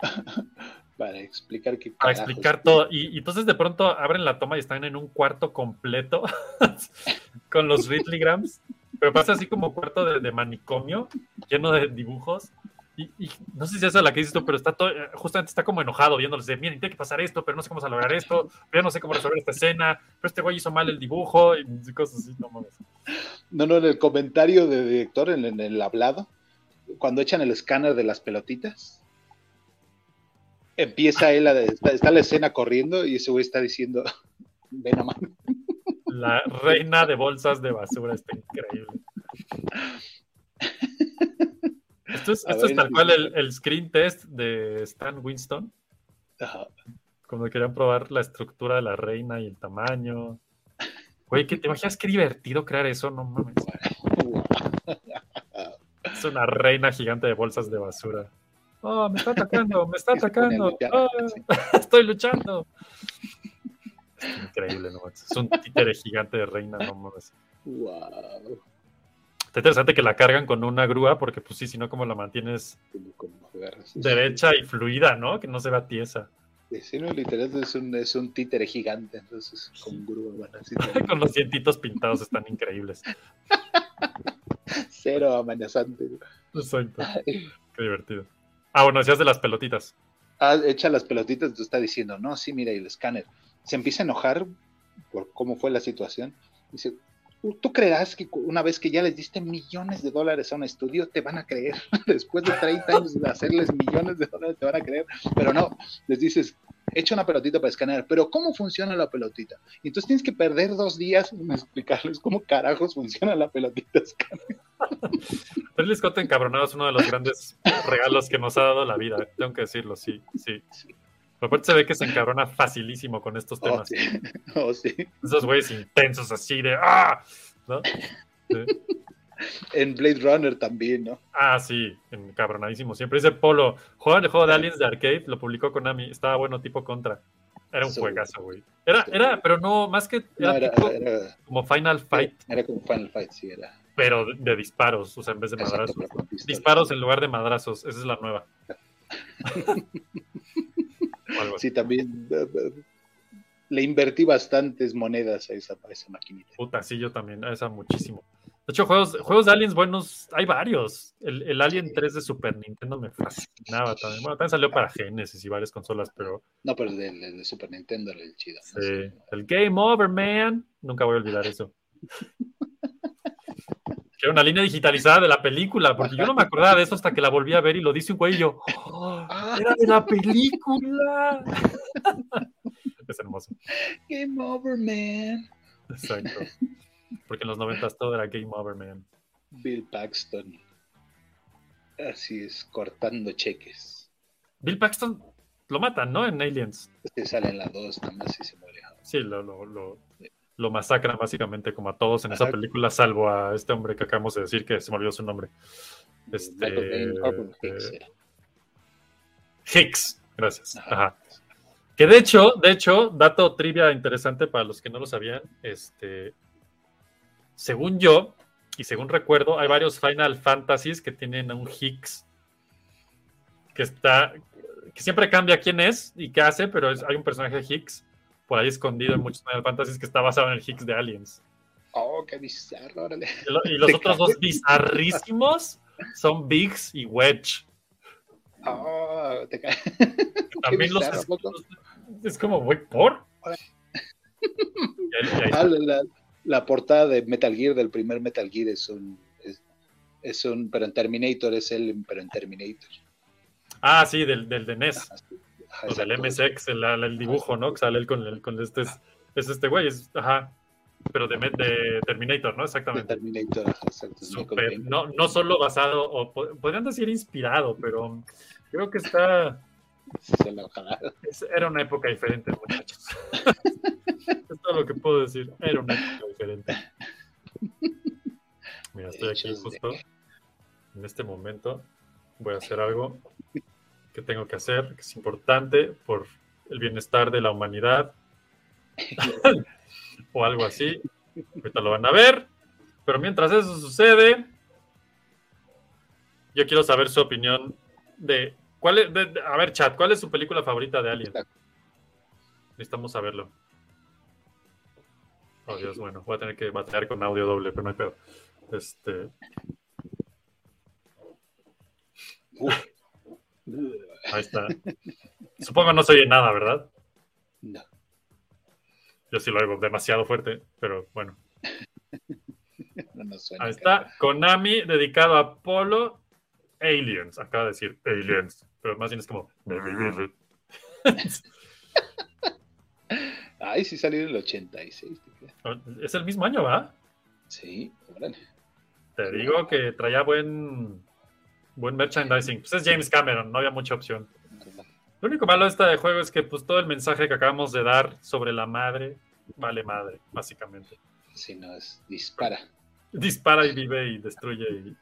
Para explicar qué
para explicar todo. Y, y entonces de pronto abren la toma y están en un cuarto completo con los Ridley Grams, pero pasa así como cuarto de, de manicomio, lleno de dibujos. Y, y no sé si esa es la que dices tú, pero está todo, eh, justamente está como enojado viéndoles de, miren, tiene que pasar esto, pero no sé cómo lograr esto, pero no sé cómo resolver esta escena, pero este güey hizo mal el dibujo y cosas así, no mames.
No, no, en el comentario de director, en, en el hablado, cuando echan el escáner de las pelotitas, empieza él, a, está, está la escena corriendo y ese güey está diciendo, ven a mano.
La reina de bolsas de basura está increíble. Esto es, tal cual el, el screen test de Stan Winston,
Ajá.
cuando querían probar la estructura de la reina y el tamaño. Güey, ¿qué- ¿te imaginas qué divertido crear eso? No mames. Es una reina gigante de bolsas de basura. Oh, me está atacando, me está atacando.
luchar,
Oh,
sí.
estoy luchando. Es increíble, ¿no? Es un títere gigante de reina, no mames.
Wow.
Está interesante que la cargan con una grúa, porque pues sí, si no, como la mantienes
Como- como agarras.
derecha y fluida, ¿no? Que no se vea tiesa.
Sí, no, literal es un, es un títere gigante, entonces con grúa así.
Con los dientitos pintados están increíbles.
Cero amenazante.
Exacto. Qué divertido. Ah, bueno, decías de las pelotitas.
Ah, echa las pelotitas, tú está diciendo, no, sí, mira, y el escáner. Se empieza a enojar por cómo fue la situación. Dice, ¿tú creerás que una vez que ya les diste millones de dólares a un estudio, te van a creer? Después de 30 años de hacerles millones de dólares, te van a creer. Pero no, les dices, echa una pelotita para escanear, pero ¿cómo funciona la pelotita? Y entonces tienes que perder dos días en explicarles cómo carajos funciona la pelotita escáner.
Ridley Scott encabronado es uno de los grandes regalos que nos ha dado la vida. Tengo que decirlo, sí, sí. Pero aparte se ve que se encabrona facilísimo con estos
Oh,
temas.
sí. Oh, sí.
Esos güeyes intensos así de ¡ah! ¿No? Sí.
En Blade Runner también, ¿no?
Ah, sí, encabronadísimo. Siempre dice Polo, juega el juego de Aliens de Arcade, lo publicó Konami, estaba bueno tipo contra. Era un juegazo, güey. Era, era, pero no, más que
No,
era, tipo
era-
como Final Fight,
era como Final Fight, sí, era.
pero de, de disparos, o sea, en vez de
Exacto,
madrazos. Disparos en lugar de madrazos, esa es la nueva.
Sí, también eh, eh, le invertí bastantes monedas a esa, a esa maquinita.
Puta, sí, yo también, a esa muchísimo. De hecho, juegos, juegos de aliens buenos, hay varios. El, el Alien 3 de Super Nintendo me fascinaba también. Bueno, también salió para Genesis y varias consolas, pero
No, pero el de, el de Super Nintendo era el chido. ¿no?
sí. El Game Over, man. Nunca voy a olvidar eso. Que era una línea digitalizada de la película, porque yo no me acordaba de eso hasta que la volví a ver y lo dice un güey y yo, "Oh, ¡era de la película! es hermoso.
Game over, man.
Exacto. Porque en los noventas todo era Game Over, man.
Bill Paxton. Así es, cortando cheques.
Bill Paxton lo matan, ¿no? En Aliens.
Este sale en la 2, nada más y se muere.
Sí, lo, lo, lo, lo masacran básicamente como a todos en esa película, salvo a este hombre que acabamos de decir que se me olvidó su nombre. Este,
Michael Caine, Corbin Hicks
gracias.
Ajá.
Ajá. Que de hecho, de hecho, dato trivia interesante para los que no lo sabían, este, según yo, y según recuerdo, hay varios Final Fantasies que tienen a un Hicks que está, que siempre cambia quién es y qué hace, pero es- hay un personaje Hicks por ahí escondido en muchos Final Fantasies que está basado en el Hicks de Aliens.
Oh, qué bizarro, órale.
Y, lo- y los otros dos bizarrísimos son Biggs y Wedge.
Oh, te cae.
También los es como, güey, ¿por? Y ahí- y ahí
la, portada de Metal Gear, del primer Metal Gear, es un. Es, es un. Pero en Terminator es él, pero en Terminator.
Ah, sí, del, del de NES,
Ajá,
o del
exacto.
MSX, el, el dibujo, ¿no? Que sale él con, el, con este, es, es este güey, es, ajá, pero de, de Terminator, ¿no?
De
Exactamente.
Terminator, ajá, exacto. Caine.
no, no solo basado, o po- podrían decir inspirado, pero creo que está,
Se
es- era una época diferente, muchachos. es todo lo que puedo decir, era una época diferente. Mira, estoy aquí justo, en este momento, voy a hacer algo que tengo que hacer, que es importante por el bienestar de la humanidad. o algo así. Ahorita lo van a ver. Pero mientras eso sucede, yo quiero saber su opinión de cuál es, de- a ver, chat, ¿cuál es su película favorita de Alien? Necesitamos saberlo. Oh, Dios, bueno, voy a tener que batallar con audio doble, pero no hay pedo. Este, ahí está. Supongo no se oye nada, ¿verdad?
No.
Yo sí lo oigo demasiado fuerte, pero bueno.
No suena.
Ahí está, Konami dedicado a Apolo Aliens. Acaba de decir Aliens, pero más bien es como.
Ay, sí salió en el 86. ¿te creas?
Es el mismo año, ¿va?
Sí, órale.
Te digo que traía buen, buen merchandising. Pues es James Cameron, no había mucha opción. Lo único malo de este juego es que pues todo el mensaje que acabamos de dar sobre la madre vale madre, básicamente.
Si no, es dispara.
Dispara y vive y destruye. Y...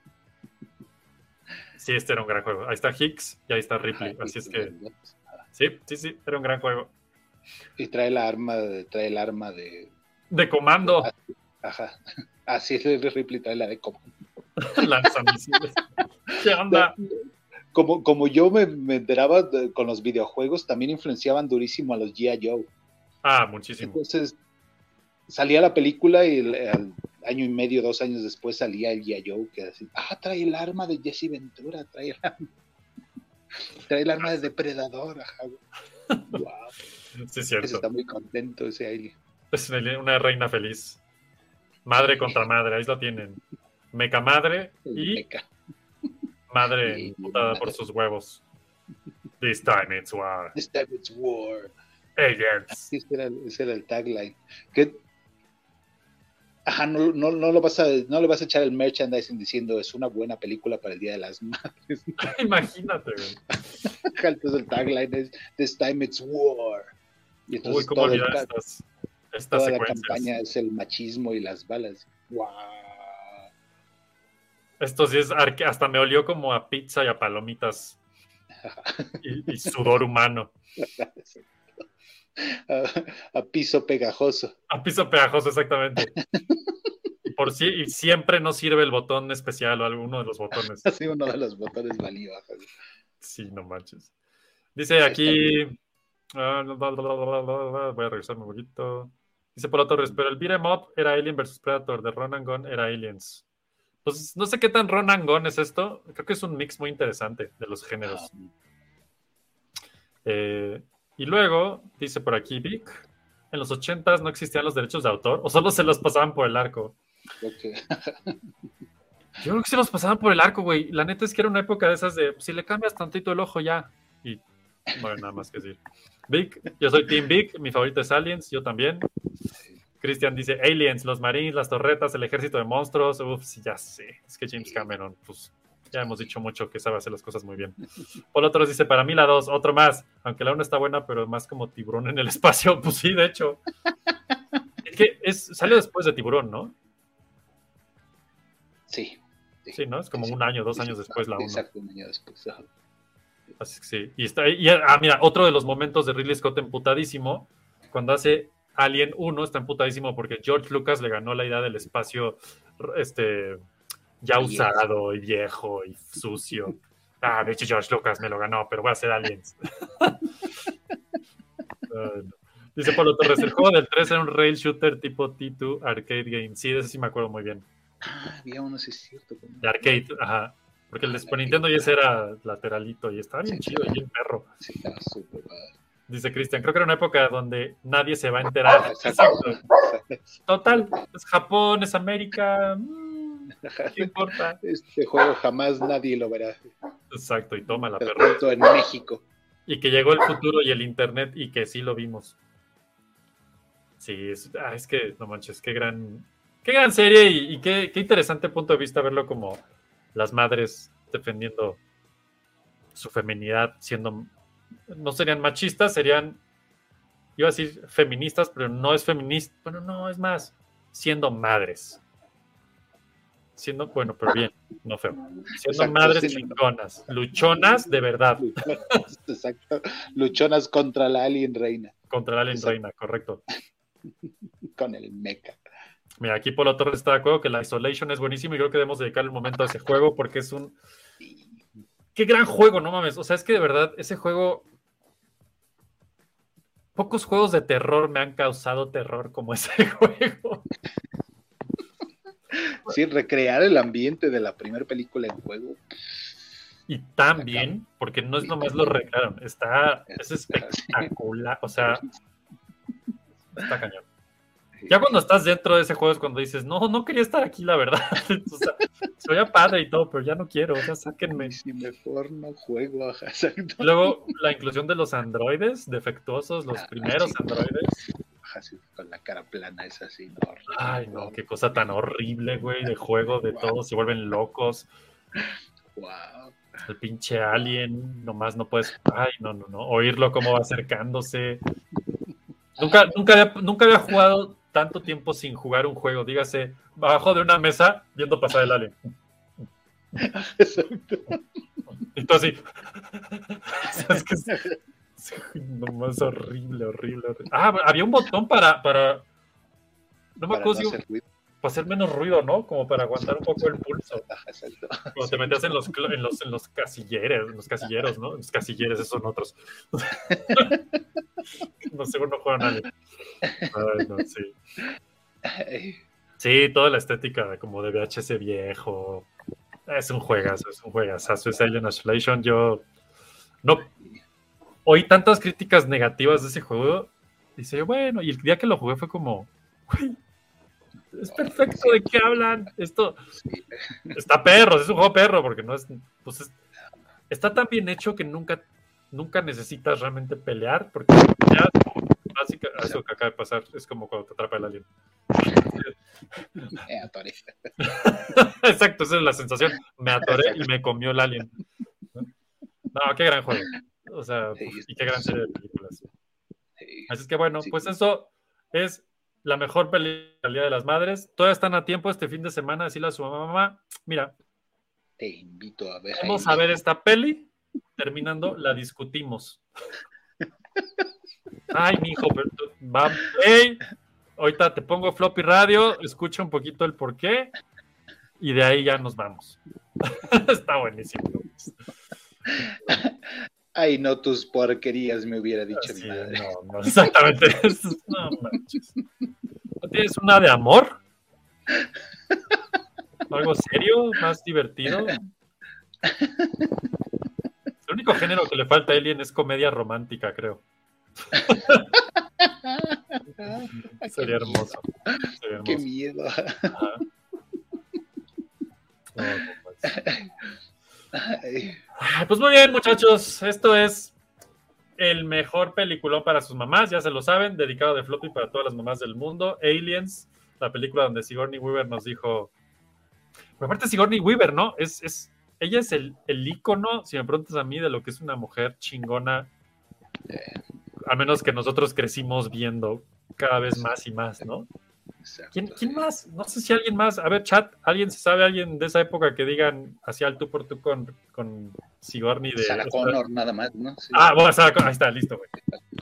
Sí, este era un gran juego. Ahí está Hicks y ahí está Ripley. Así es que sí, sí, sí, era un gran juego.
Y trae la arma, de- trae el arma de.
De comando,
Ajá. Así es, Ripley trae la de como.
lanzamisiles. ¿Qué onda?
Como, como yo me, me enteraba de- con los videojuegos, también influenciaban durísimo a los G.I. Joe.
Ah, muchísimo.
Entonces, salía la película y el- al año y medio, dos años después salía el G.I. Joe, que así, ah, trae el arma de Jesse Ventura, trae el arma, trae el arma de Depredador, ajá. Wow,
Sí, cierto.
está muy contento ese alien.
Es una reina feliz. Madre contra madre, ahí lo tienen. Meca madre y
meca.
madre emputada por sus huevos. This time it's war.
This time it's war.
Aliens.
Sí, ese era, el- ese era el tagline. Que, ajá, no, no, no, lo vas a, no le vas a echar el merchandising diciendo es una buena película para el Día de las Madres.
Imagínate, güey.
Entonces el tagline es This time it's war. Y entonces
Uy, cómo olvidar estas, estas
toda la
secuencias.
campaña es el machismo y las balas. ¡Wow!
Esto sí es hasta me olió como a pizza y a palomitas y, y sudor humano.
a, a piso pegajoso.
A piso pegajoso, exactamente. Y por si y siempre no sirve el botón especial o alguno de los botones.
Así uno de los botones valió. ajá.
Sí, no manches. Dice aquí. Voy a revisarme un poquito. Dice Polo Torres, pero el beat'em up era Alien vs Predator, de Ron and Gun era Aliens. Pues no sé qué tan Ron and Gun es esto. Creo que es un mix muy interesante de los géneros. Eh, y luego, dice por aquí Vic, en los 80s no existían los derechos de autor o solo se los pasaban por el arco. Yo creo que se los pasaban por el arco, güey. La neta es que era una época de esas de si le cambias tantito el ojo ya. Y no hay nada más que decir. Vic, yo soy Team Vic, mi favorito es Aliens, yo también. Cristian dice Aliens, los Marines, las torretas, el ejército de monstruos. Uf, ya sé. Es que James Cameron, pues ya hemos dicho mucho que sabe hacer las cosas muy bien. Por otro dice, para mí la dos, otro más. Aunque la una está buena, pero más como tiburón en el espacio. Pues sí, de hecho. Es que es, salió después de tiburón, ¿no?
Sí.
Sí, ¿no? Es como
Sí,
un año, dos años después la uno.
Exacto, un año después. ajá.
Así que sí. Y está, y, ah, mira, otro de los momentos de Ridley Scott emputadísimo, cuando hace Alien 1, está emputadísimo porque George Lucas le ganó la idea del espacio este, ya usado y viejo y sucio. Ah, de hecho George Lucas me lo ganó, pero voy a hacer Aliens. No. Dice Pablo Torres, el juego del 3 era un rail shooter tipo T2 arcade game. Sí, de ese sí me acuerdo muy bien.
Ah, había uno, sí es cierto.
De arcade, ajá. Porque el de Super
el
Nintendo y
arcade.
ese era lateralito y estaba bien
Sí,
chido y bien perro.
Sí, estaba súper padre.
Dice Cristian, creo que era una época donde nadie se va a enterar.
Ah, Exacto.
Exacto. Total, es Japón, es América. mm, ¿Qué importa?
Este juego jamás nadie lo verá.
Exacto, y toma la perra.
En México.
Y que llegó el futuro y el internet y que sí lo vimos. Sí, es, ah, es que, no manches, qué gran, qué gran serie y, y qué, qué interesante punto de vista verlo como las madres defendiendo su feminidad, siendo, no serían machistas, serían, iba a decir feministas, pero no es feminista, bueno, no, es más, siendo madres. Siendo, bueno, pero bien, no feo. Siendo
Exacto,
madres
sí.
chingonas, luchonas de verdad.
Exacto. Luchonas contra la alien reina.
Contra la Alien
Exacto.
Reina, correcto.
Con el mecha.
Mira, aquí Polo Torres está de acuerdo que la Isolation es buenísimo y creo que debemos dedicar el momento a ese juego porque es un... Qué gran juego, no mames. O sea, es que de verdad, ese juego... Pocos juegos de terror me han causado terror como ese juego.
Sí, recrear el ambiente de la primera película en juego.
Y también, porque no es nomás lo recrearon, está, es espectacular, o sea, está cañón. Ya cuando estás dentro de ese juego es cuando dices, no, no quería estar aquí, la verdad. O sea, se veía padre y todo, pero ya no quiero, o sea, sáquenme.
Si mejor no juego, exacto.
Luego, la inclusión de los androides defectuosos, los
Ah,
primeros
sí.
androides.
Ajá, sí, con la cara plana es así, no.
Ay, no, qué cosa tan horrible, güey, de juego, de todos se vuelven locos.
Wow.
El pinche alien, nomás no puedes, ay, no, no, no, oírlo cómo va acercándose. Nunca, nunca, había, nunca había jugado tanto tiempo sin jugar un juego, dígase, abajo de una mesa viendo pasar el alien.
Exacto.
Y tú así. O sea, es que nomás horrible, horrible, horrible. Ah, había un botón para, para, no me acuerdo
no
si para hacer menos ruido, ¿no? Como para aguantar un poco el pulso.
Exacto.
Cuando te metías en los, en los, en los casilleros, en los casilleros, ¿no? Los casilleros, esos son otros. no, seguro no juegan nadie. Ay, no, sí. Sí, toda la estética como de VHS viejo. Es un juegazo, es un juegazo. Es Alien Isolation. Yo no oí tantas críticas negativas de ese juego. Dice, bueno, y el día que lo jugué fue como, güey, es perfecto, ¿de qué hablan? Esto está perro, es un juego perro, porque no es, pues es- está tan bien hecho que nunca, nunca necesitas realmente pelear, porque ya, básica, eso que acaba de pasar, es como cuando te atrapa el alien.
Me atoré.
Exacto, esa es la sensación. Me atoré y me comió el alien. No, qué gran juego. O sea, y qué gran serie de películas.
Sí.
Así es que bueno, pues eso es la mejor película del Día de las Madres. Todas están a tiempo este fin de semana. Decirle a su mamá, mamá, mira,
Te invito a ver.
vamos a ver esta peli. Terminando, la discutimos. Ay, mi hijo, pero tú- va, hey, ahorita te pongo floppy radio, escucha un poquito el porqué y de ahí ya nos vamos. Está buenísimo.
Ay, no tus porquerías, me hubiera dicho mi madre.
no, no, exactamente. No manches. ¿No tienes una de amor? ¿Algo serio? ¿Más divertido? El único género que le falta a Alien es comedia romántica, creo.
Ay,
Sería hermoso. Sería
Qué miedo.
Ajá. No, no
Ay,
Pues muy bien, muchachos. Esto es el mejor peliculón para sus mamás, ya se lo saben, dedicado de floppy para todas las mamás del mundo. Aliens, la película donde Sigourney Weaver nos dijo. Pero aparte, Sigourney Weaver, ¿no? Es, es, ella es el, el ícono, si me preguntas a mí, de lo que es una mujer chingona. A menos que nosotros crecimos viendo cada vez más y más, ¿no? ¿Quién, quién más? No sé si alguien más. A ver, chat, ¿alguien se sabe alguien de esa época que digan hacia el tú por tú con, con Sigourney de.
Sarah Connor, nada más, ¿no? Sí.
Ah, bueno, Sarah Connor, ahí está, listo, güey.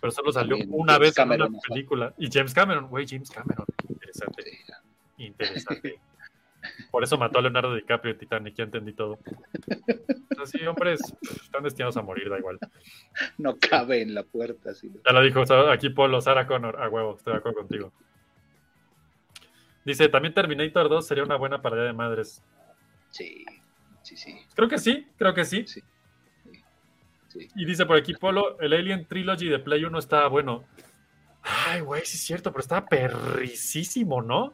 Pero solo salió
También
una
James
vez en una película. Y James Cameron, güey, James Cameron. Interesante,
Sí.
interesante. Por eso mató a Leonardo DiCaprio en Titanic, ya entendí todo. Así, hombres, están destinados a morir, da igual.
No cabe en la puerta.
Ya lo dijo aquí Polo, Sarah Connor. A huevo, estoy de acuerdo contigo. Dice, también Terminator 2 sería una buena parodia de madres.
sí, sí. sí.
Creo que sí, creo que sí.
Sí. Sí.
Y dice por aquí Polo, el Alien Trilogy de Play 1 estaba bueno. Ay, güey, sí es cierto, pero estaba perricísimo, ¿no?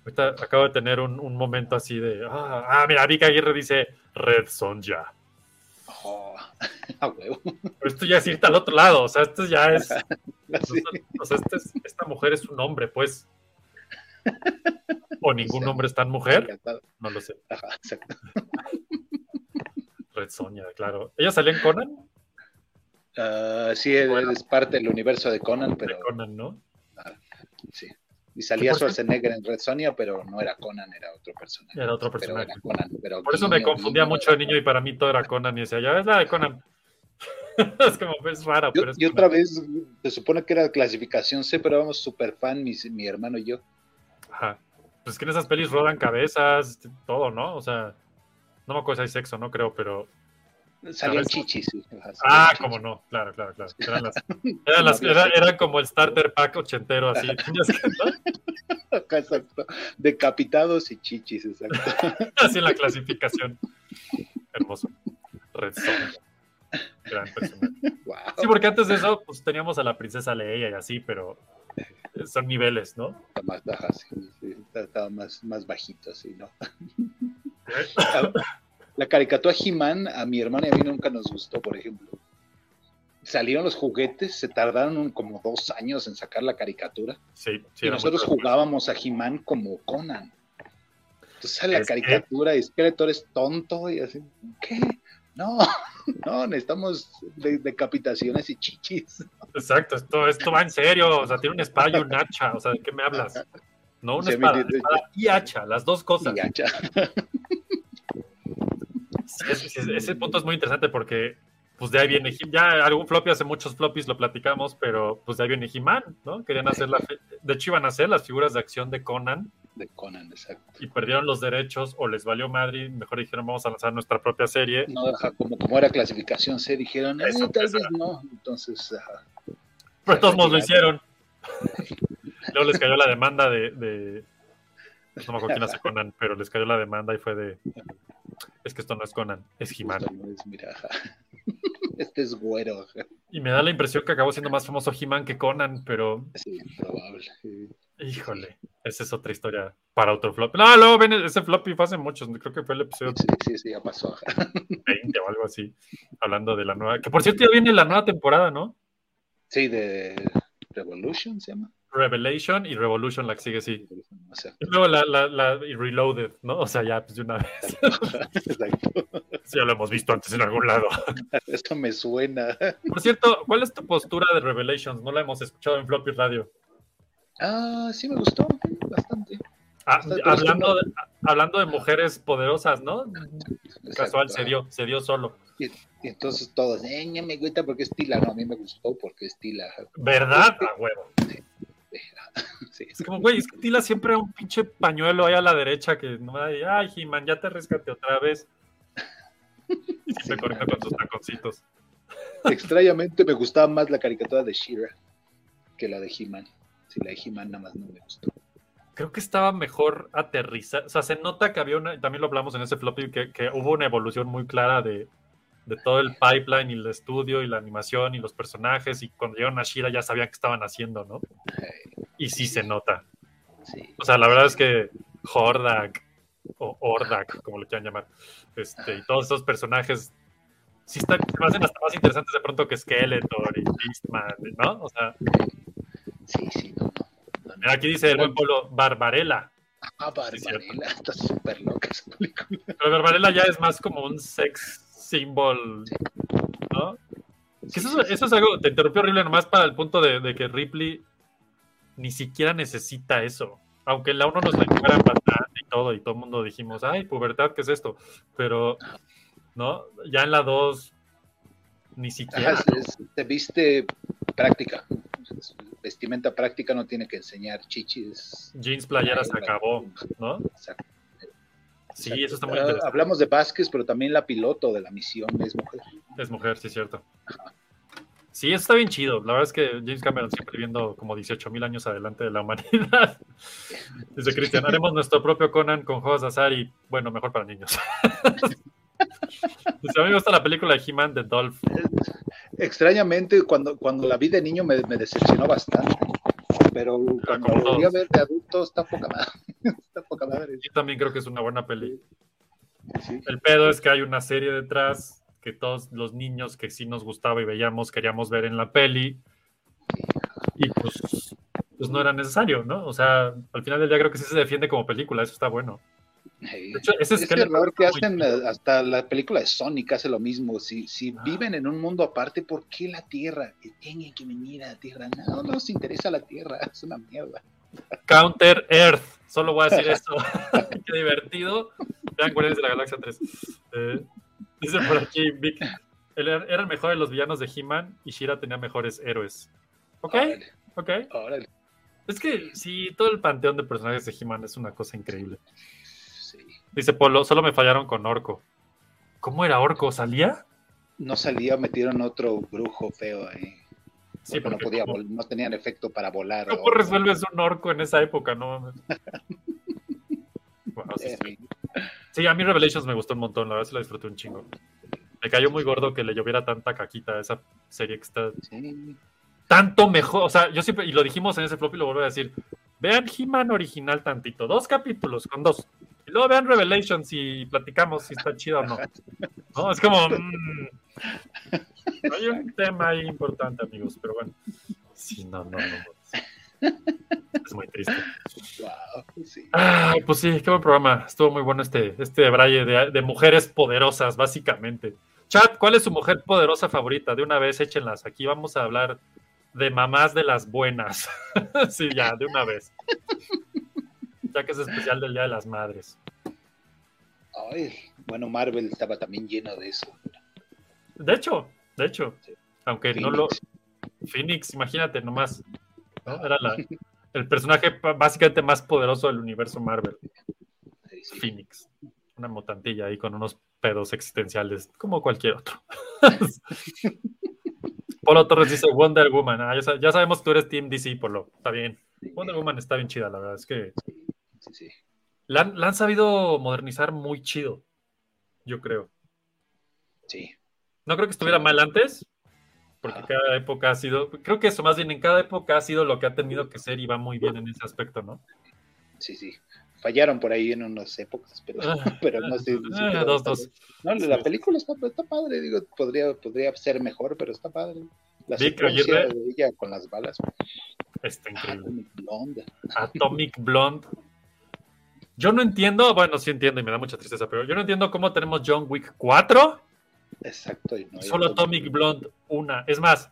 Ahorita acabo de tener un, un momento así de. Ah, ah, mira, Vika Aguirre dice Red Sonja.
Oh, a huevo.
Pero esto ya es irte al otro lado, o sea, esto ya es. O sea, este es- esta mujer es un hombre, pues. O ningún hombre es tan mujer, no lo sé.
Ajá, exacto.
Red Sonja, claro. ¿Ella salía en Conan?
Ah, sí, es,
Bueno.
es parte del universo de Conan, pero
De Conan, ¿no?
sí. Y salía Schwarzenegger en Red Sonja, pero no era Conan, era otro personaje.
Era otro
Pero
personaje.
era Conan, pero
Por eso me confundía mucho de niño y para mí todo era Conan y decía, ya es la de Conan. es como, es raro,
Yo,
pero es
y otra vez, se supone que era clasificación C, pero éramos super fan, mi, mi hermano y yo.
Ajá. Pues que en esas pelis rodan cabezas, todo, ¿no? O sea, no me acuerdo si hay sexo, no creo, pero.
Salían chichis. sí, salían
Ah,
chichis.
cómo no, claro, claro, claro. Eran, las, eran, las- era- eran como el starter pack ochentero, así.
Exacto. Decapitados y chichis, exacto.
Así en la clasificación. Hermoso. Red. Gran personaje.
Wow.
Sí, porque antes de eso, pues teníamos a la princesa Leia y así, pero son niveles, ¿no?
Está más baja, sí, sí, está- estaba más, más bajito, así, ¿no? La- La caricatura He-Man a mi hermana y a mí nunca nos gustó, por ejemplo. Salieron los juguetes, se tardaron como dos años en sacar la caricatura.
Sí, sí.
y nosotros jugábamos a He-Man como Conan. Entonces sale la caricatura y Skeletor es tonto y así, ¿qué? No, no, necesitamos de- decapitaciones y chichis.
Exacto, esto, esto va en serio. O sea, tiene una espada y un hacha. O sea, ¿de qué me hablas? No una espada, espada y hacha, las dos cosas.
Y hacha.
Sí, ese, ese- ese punto es muy interesante porque, pues de ahí viene, ya algún floppy, hace muchos floppies lo platicamos, pero pues de ahí viene He-Man, ¿no? Querían hacer la, de hecho iban a hacer las figuras de acción de Conan
De Conan, exacto.
y perdieron los derechos o les valió madre y mejor dijeron vamos a lanzar nuestra propia serie.
No, ajá, como, como era clasificación C, dijeron, eh,
Eso,
tal vez no. Entonces, ajá.
Pero todos modos lo hicieron. Luego les cayó la demanda de, de- No me acuerdo quién hace Conan, pero les cayó la demanda y fue de... Es que esto no es Conan, es He-Man.
Este es güero.
Y me da la impresión que acabó siendo más famoso He-Man que Conan, pero
Sí, probable. sí.
híjole, esa es otra historia para otro flop. No, luego ven ese floppy fue hace muchos, creo que fue el episodio
Sí, sí, sí, ya pasó. ajá.
20 o algo así, hablando de la nueva... Que por cierto ya viene la nueva temporada, ¿no?
Sí, de Revolution se llama.
Revelation y Revolution, la que sigue, sí.
O sea,
Y luego la, la, la y Reloaded, ¿no? O sea, ya, pues de una vez.
exacto.
Sí, ya lo hemos visto antes en algún lado.
Esto me suena.
Por cierto, ¿cuál es tu postura de Revelations? No la hemos escuchado en Floppy Radio.
Ah, sí me gustó bastante.
Ah, hablando, de, hablando de mujeres poderosas, ¿no?
Exacto.
Casual, se dio, se dio solo.
Y, y entonces todos, eh, me gusta porque es Tila. No, a mí me gustó porque es Tila.
¿Verdad? A huevo.
Sí,
Es como, güey, es que Tila siempre un pinche pañuelo ahí a la derecha que no me da, ay, He-Man, ya te rescate otra vez. Y siempre
Sí,
corriendo con sus taconcitos.
Extrañamente me gustaba más la caricatura de Shira que la de He-Man. Sí, la de He-Man nada más no me gustó.
Creo que estaba mejor aterrizada. O sea, se nota que había una, también lo hablamos en ese floppy, que, que hubo una evolución muy clara de, de todo el pipeline y el estudio y la animación y los personajes. Y cuando llegaron a Shira ya sabían qué estaban haciendo, ¿no? Y sí se nota.
sí.
O sea, la verdad es que Hordak o Ordak, como lo quieran llamar, este, y todos esos personajes sí están, me hacen hasta más interesantes de pronto que Skeletor y Beastman, ¿no? O sea,
Sí, sí, no,
aquí dice el buen pueblo Barbarella.
Ah,
Sí.
Barbarella, está súper loca esa película.
Pero Barbarella ya es más como un sex symbol, ¿no? Que eso, eso es algo, te interrumpió horrible nomás para el punto de, de que Ripley ni siquiera necesita eso. Aunque en la uno nos la fueran bastante y todo, y todo el mundo dijimos, ay, pubertad, ¿qué es esto? Pero, ¿no? Ya en la 2, ni siquiera.
Ajá, es- te viste práctica. Vestimenta práctica no tiene que enseñar chichis.
Jeans playera se acabó, ¿no?
Exacto.
Sí, eso está muy
Ah,
interesante.
hablamos de Vázquez, pero también la piloto de la misión es mujer.
Es mujer, sí, es cierto. Sí, eso está bien chido. La verdad es que James Cameron siempre viendo como 18 mil años adelante de la humanidad. Dice Cristian, haremos nuestro propio Conan con juegos de azar y, bueno, mejor para niños. Dice, a mí me gusta la película de He-Man de Dolph.
Extrañamente, cuando, cuando la vi de niño me, me decepcionó bastante. Pero cuando volví a ver de adulto, está poca madre. está poca madre.
Yo también creo que es una buena peli.
Sí.
El pedo es que hay una serie detrás que todos los niños que sí nos gustaba y veíamos queríamos ver en la peli y pues, pues no era necesario, ¿no? O sea, al final del día creo que sí se defiende como película, eso está bueno.
Sí.
De hecho, ese
Ese error que hacen, eh, hasta la película de Sonic hace lo mismo. Si, si
Ah.
viven en un mundo aparte, ¿por qué la Tierra? Que tienen que venir a la Tierra. No, no nos interesa la Tierra, es una mierda.
Counter Earth. Solo voy a decir eso. Qué divertido. Vean Guardianes de la Galaxia 3. Eh, dice por aquí Vic. él era era el mejor de los villanos de He-Man y Shira tenía mejores héroes. ¿Ok?
Órale,
Ok.
órale.
Es que sí, todo el panteón de personajes de He-Man es una cosa increíble.
Sí.
Dice Polo, solo me fallaron con Orco. ¿Cómo era Orco? ¿Salía?
No salía, metieron otro brujo feo ahí.
Sí,
porque no podía
¿cómo-
vol- no tenían efecto para volar.
¿Cómo resuelves un orco en esa época? No. Wow, sí,
Eh,
sí. Sí, a mí Revelations me gustó un montón, la verdad se la disfruté un chingo. Me cayó muy gordo que le lloviera tanta caquita a esa serie que está
sí.
tanto mejor. O sea, yo siempre, y lo dijimos en ese flop y lo vuelvo a decir. Vean He-Man original tantito, dos capítulos con dos. Y luego vean Revelations y platicamos si está chido o no. No, es como. mm, hay un tema ahí importante, amigos, pero bueno. Sí, no, no, no. Es muy triste.
Wow, sí.
Ay, pues sí, qué buen programa. Estuvo muy bueno este, este braille de, de mujeres poderosas, básicamente. Chat, ¿cuál es su mujer poderosa favorita? De una vez, échenlas. Aquí vamos a hablar de mamás de las buenas. sí, ya, de una vez. Ya que es especial del Día de las Madres.
Ay, bueno, Marvel estaba también lleno de eso.
De hecho, de hecho, aunque no lo.
Phoenix.
Imagínate nomás. ¿no? Era la- el personaje básicamente más poderoso del universo Marvel.
Sí, sí.
Phoenix. Una motantilla ahí con unos pedos existenciales, como cualquier otro. Polo Torres dice Wonder Woman. Ah, ya, sa- ya sabemos que tú eres Team DC, Polo. Está bien. Wonder Woman está bien chida, la verdad. Es que
Sí, sí.
la han, la han sabido modernizar muy chido, yo creo.
Sí.
No creo que estuviera mal antes, porque
Ajá.
cada época ha sido, creo que eso más bien en cada época ha sido lo que ha tenido que ser y va muy bien en ese aspecto, ¿no?
Sí, sí. Fallaron por ahí en unas épocas, pero,
Ah,
pero no sé. sí
ah, dos, dos.
No, la
Sí.
película está, está padre, digo, podría, podría ser mejor, pero está padre. La
Vic
secuencia de ella con las balas.
Está increíble.
Atomic Blonde.
Atomic Blonde. Yo no entiendo, bueno, sí entiendo y me da mucha tristeza, pero yo no entiendo cómo tenemos John Wick 4
Exacto. y no
solo Atomic Blonde una. Es más,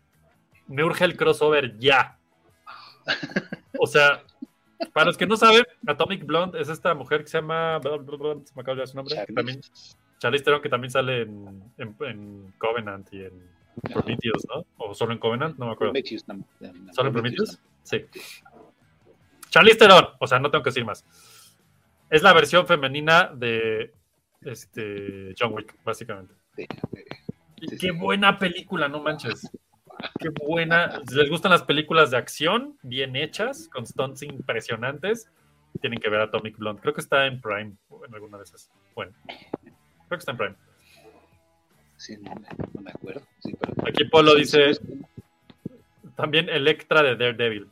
me urge el crossover ya. O sea, para los que no saben, Atomic Blonde es esta mujer que se llama. Se me acaba de su nombre. que
Charlize.
también, Charlize Theron, que también sale en, en- en Covenant y en. Prometheus, ¿no? O solo en Covenant, no me acuerdo.
Prometheus, no,
¿Solo en
Prometheus?
Sí. Charlize Theron, o sea, no tengo que decir más. Es la versión femenina de este John Wick, básicamente.
Sí,
Y qué buena película, no manches. Qué buena. Si les gustan las películas de acción, bien hechas, con stunts impresionantes, tienen que ver Atomic Blonde. Creo que está en Prime, en alguna de esas. Bueno, creo que está en Prime.
sí, no, me- no me acuerdo. Sí, pero-
Aquí Polo dice también Electra de Daredevil.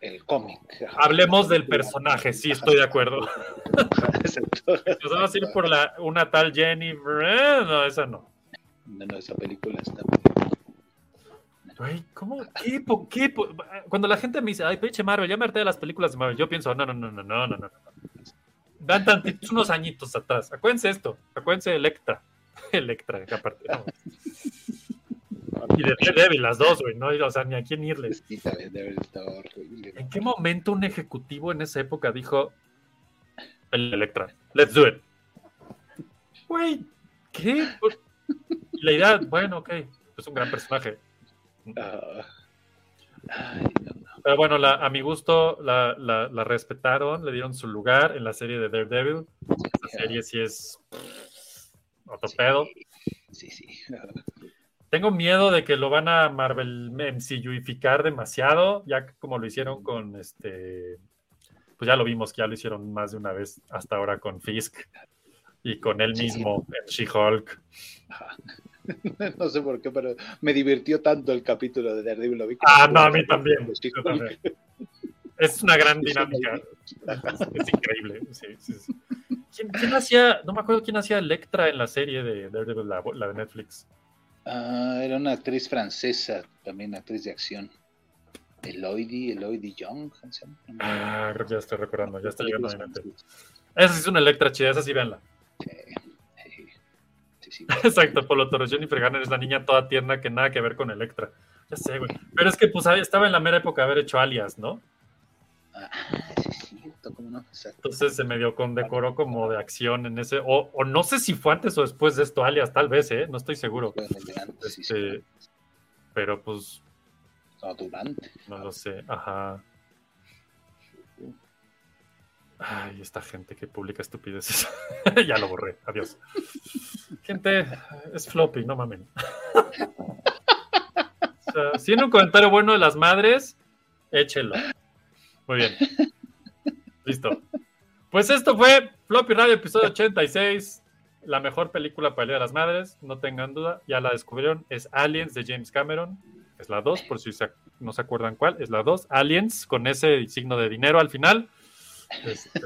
El cómic.
Hablemos del personaje, sí, estoy de acuerdo. Nos vamos a ir por la, una tal Jennifer. eh, No, esa no.
No, no, esa película está.
Güey, ¿cómo? ¿Qué, qué Cuando la gente me dice, ay, pinche Marvel, ya me harté de las películas de Marvel, yo pienso, no, no, no, no, no, no, no. Dan tantitos, unos añitos atrás. Acuérdense esto, acuérdense de Electra. Electra, que aparte. no. Y de Daredevil, las dos, güey, no, o sea, ni a quién irles.
Sí.
¿En qué momento un ejecutivo en esa época dijo, el Electra, let's do it? Güey, ¿qué? Y la idea, bueno, ok, es un gran personaje.
Ah. Ay, no, no.
Pero bueno, la, a mi gusto la, la- la respetaron, le dieron su lugar en la serie de Daredevil. La serie sí es otro pedo.
Sí, sí.
Tengo miedo de que lo van a Marvel MCUificar demasiado, ya que como lo hicieron con este. Pues ya lo vimos que ya lo hicieron más de una vez hasta ahora con Fisk y con él
Sí.
mismo en She-Hulk.
No sé por qué, pero me divirtió tanto el capítulo de Daredevil. Lo
Ah, no, a mí también. Yo. Es una gran
Sí,
dinámica. Es increíble. sí, sí, sí. ¿Quién, quién hacía? No me acuerdo quién hacía Electra en la serie de Daredevil, la, la de Netflix.
Ah, era una actriz francesa, también actriz de acción. Elodie, Elodie Young.
Ah, creo que ya estoy recordando, ya está llegando a mi mente.
Francesas.
Esa sí es una Electra chida, esa sí véanla.
Sí, sí.
Exacto, Polo Toro. Jennifer Garner es la niña toda tierna que nada que ver con Electra. Ya sé, güey. Pero es que pues estaba en la mera época de haber hecho alias, ¿no?
Ah, sí, cierto. cómo no, exacto.
Entonces se medio condecoró como de acción en ese, o, o no sé si fue antes o después de esto, alias, tal vez, ¿eh? No estoy seguro. Este, pero pues
no, durante.
no lo sé, ajá. Ay, esta gente que publica estupideces. ya lo borré, adiós. Gente, es floppy, no mamen. Si tiene un comentario bueno de las madres, échelo. Muy bien. Listo. Pues esto fue Floppy Radio, episodio 86. La mejor película para el Día de las Madres, no tengan duda. Ya la descubrieron. Es Aliens de James Cameron. Es la 2, por si no se acuerdan cuál. Es la 2. Aliens, con ese signo de dinero al final. Este,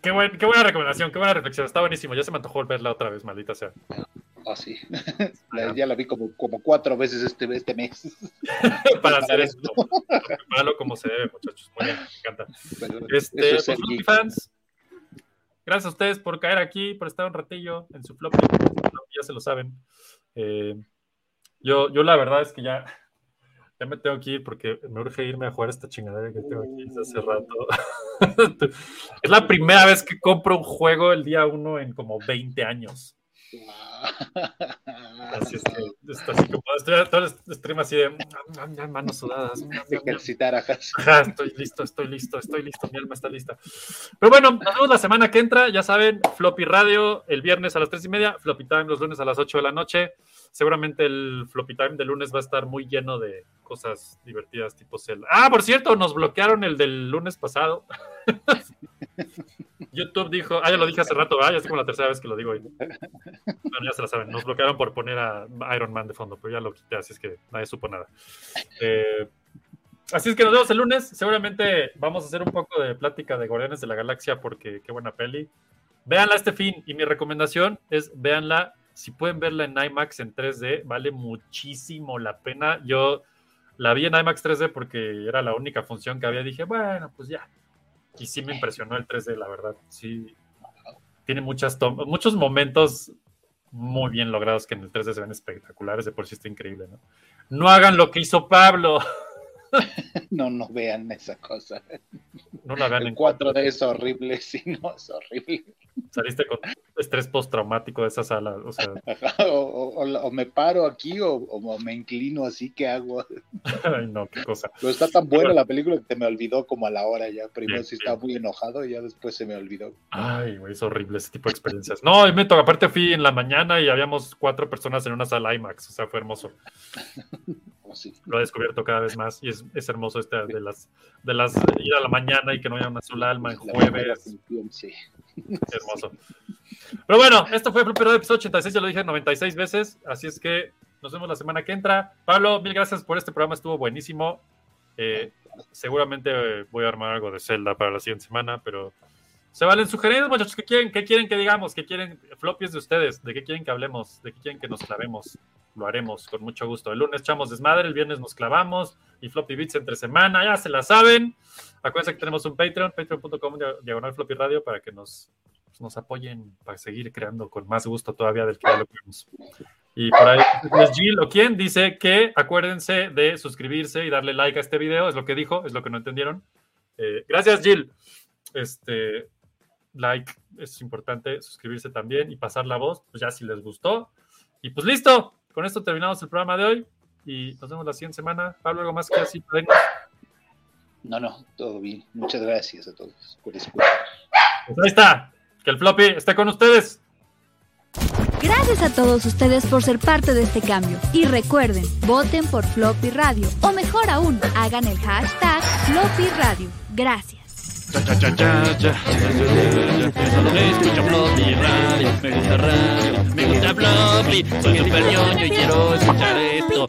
Qué, buen- qué buena recomendación, qué buena reflexión. Está buenísimo. Ya se me antojó verla otra vez, maldita sea.
Ah, sí. La- ya la vi como, como cuatro veces este, este mes.
Para hacer esto. Prepararlo como se debe, muchachos. Muy bien, me encanta.
Pero
Este,
es
pues, fans, gracias a ustedes por caer aquí, por estar un ratillo en su floppy. Ya se lo saben. Eh, yo, yo la verdad es que ya, ya me tengo que ir porque me urge irme a jugar esta chingadera que tengo aquí desde hace rato. es la primera vez que compro un juego el día uno en como 20 años. Así es que está así como estoy todo el stream así de "Mm, manos sudadas.
Ejercitar ajá.
Estoy listo, estoy listo, estoy listo, mi alma está lista. Pero bueno, nos vemos la semana que entra, ya saben, Floppy Radio el viernes a las tres y media, Floppy Time los lunes a las 8 de la noche. Seguramente el Floppy Time del lunes va a estar muy lleno de cosas divertidas tipo Zelda. Ah, por cierto, nos bloquearon el del lunes pasado. YouTube dijo, ah, ya lo dije hace rato, ah, ya es como la tercera vez que lo digo hoy. Bueno, ya se la saben, nos bloquearon por poner a Iron Man de fondo, pero ya lo quité, así es que nadie supo nada. Eh, Así es que nos vemos el lunes. Seguramente vamos a hacer un poco de plática de Guardianes de la Galaxia porque qué buena peli. Véanla este fin y mi recomendación es véanla. Si pueden verla en IMAX en 3D, vale muchísimo la pena. Yo la vi en IMAX 3D porque era la única función que había. Dije, bueno, pues ya. Y sí me impresionó el 3D, la verdad. Sí, tiene muchas muchos momentos muy bien logrados que en el 3D se ven espectaculares. De por sí está increíble, ¿no? No hagan lo que hizo Pablo.
No, no vean esa cosa.
No la vean
El
en
4D es horrible, sí, no, es horrible.
saliste con estrés postraumático de esa sala. O sea,
Ajá, O, o- o- o me paro aquí o, me inclino así, ¿qué hago?
ay, no, qué cosa.
Pero está tan buena la película que te me olvidó como a la hora ya. Primero
Bien,
sí
bien.
estaba muy enojado y ya después se me olvidó.
Ay, güey, es horrible ese tipo de experiencias. No, y me toca. Aparte fui en la mañana y habíamos cuatro personas en una sala IMAX. O sea, fue hermoso. Lo he descubierto cada vez más y es, es hermoso este de las de las ir a la mañana y que no haya una sola alma en jueves.
sí.
Hermoso. Pero bueno, esto fue el primer episodio 86, ya lo dije 96 veces, así es que nos vemos la semana que entra. Pablo, mil gracias por este programa, estuvo buenísimo. Eh, seguramente voy a armar algo de Zelda para la siguiente semana, pero se valen sugerencias, muchachos. ¿Qué quieren, qué quieren que digamos? ¿Qué quieren? Floppies de ustedes. ¿De qué quieren que hablemos? ¿De qué quieren que nos clavemos? Lo haremos con mucho gusto. El lunes echamos desmadre, el viernes nos clavamos y Floppy Beats entre semana, ya se la saben. Acuérdense que tenemos un Patreon, patreon.com diagonal Floppy Radio para que nos, pues, nos apoyen para seguir creando con más gusto todavía del que ya lo creemos. Y por ahí, es Jill o quién dice que acuérdense de suscribirse y darle like a este video, es lo que dijo, es lo que no entendieron. Eh, gracias, Jill. Este, like es importante, suscribirse también y pasar la voz, pues ya si les gustó. Y pues listo, con esto terminamos el programa de hoy y nos vemos la siguiente semana. Pablo, algo más que así podemos.
No, no, todo bien. Muchas gracias a todos por escuchar.
Pues ahí está, que el floppy esté con ustedes.
Gracias a todos ustedes por ser parte de este cambio. Y recuerden, voten por Floppy Radio. O mejor aún, hagan el hashtag Floppy Radio. Gracias.
Cha, cha, cha, cha, cha. Solo escucho Floppy Radio. Me gusta radio. Me gusta. Soy super ñoño y quiero escuchar esto.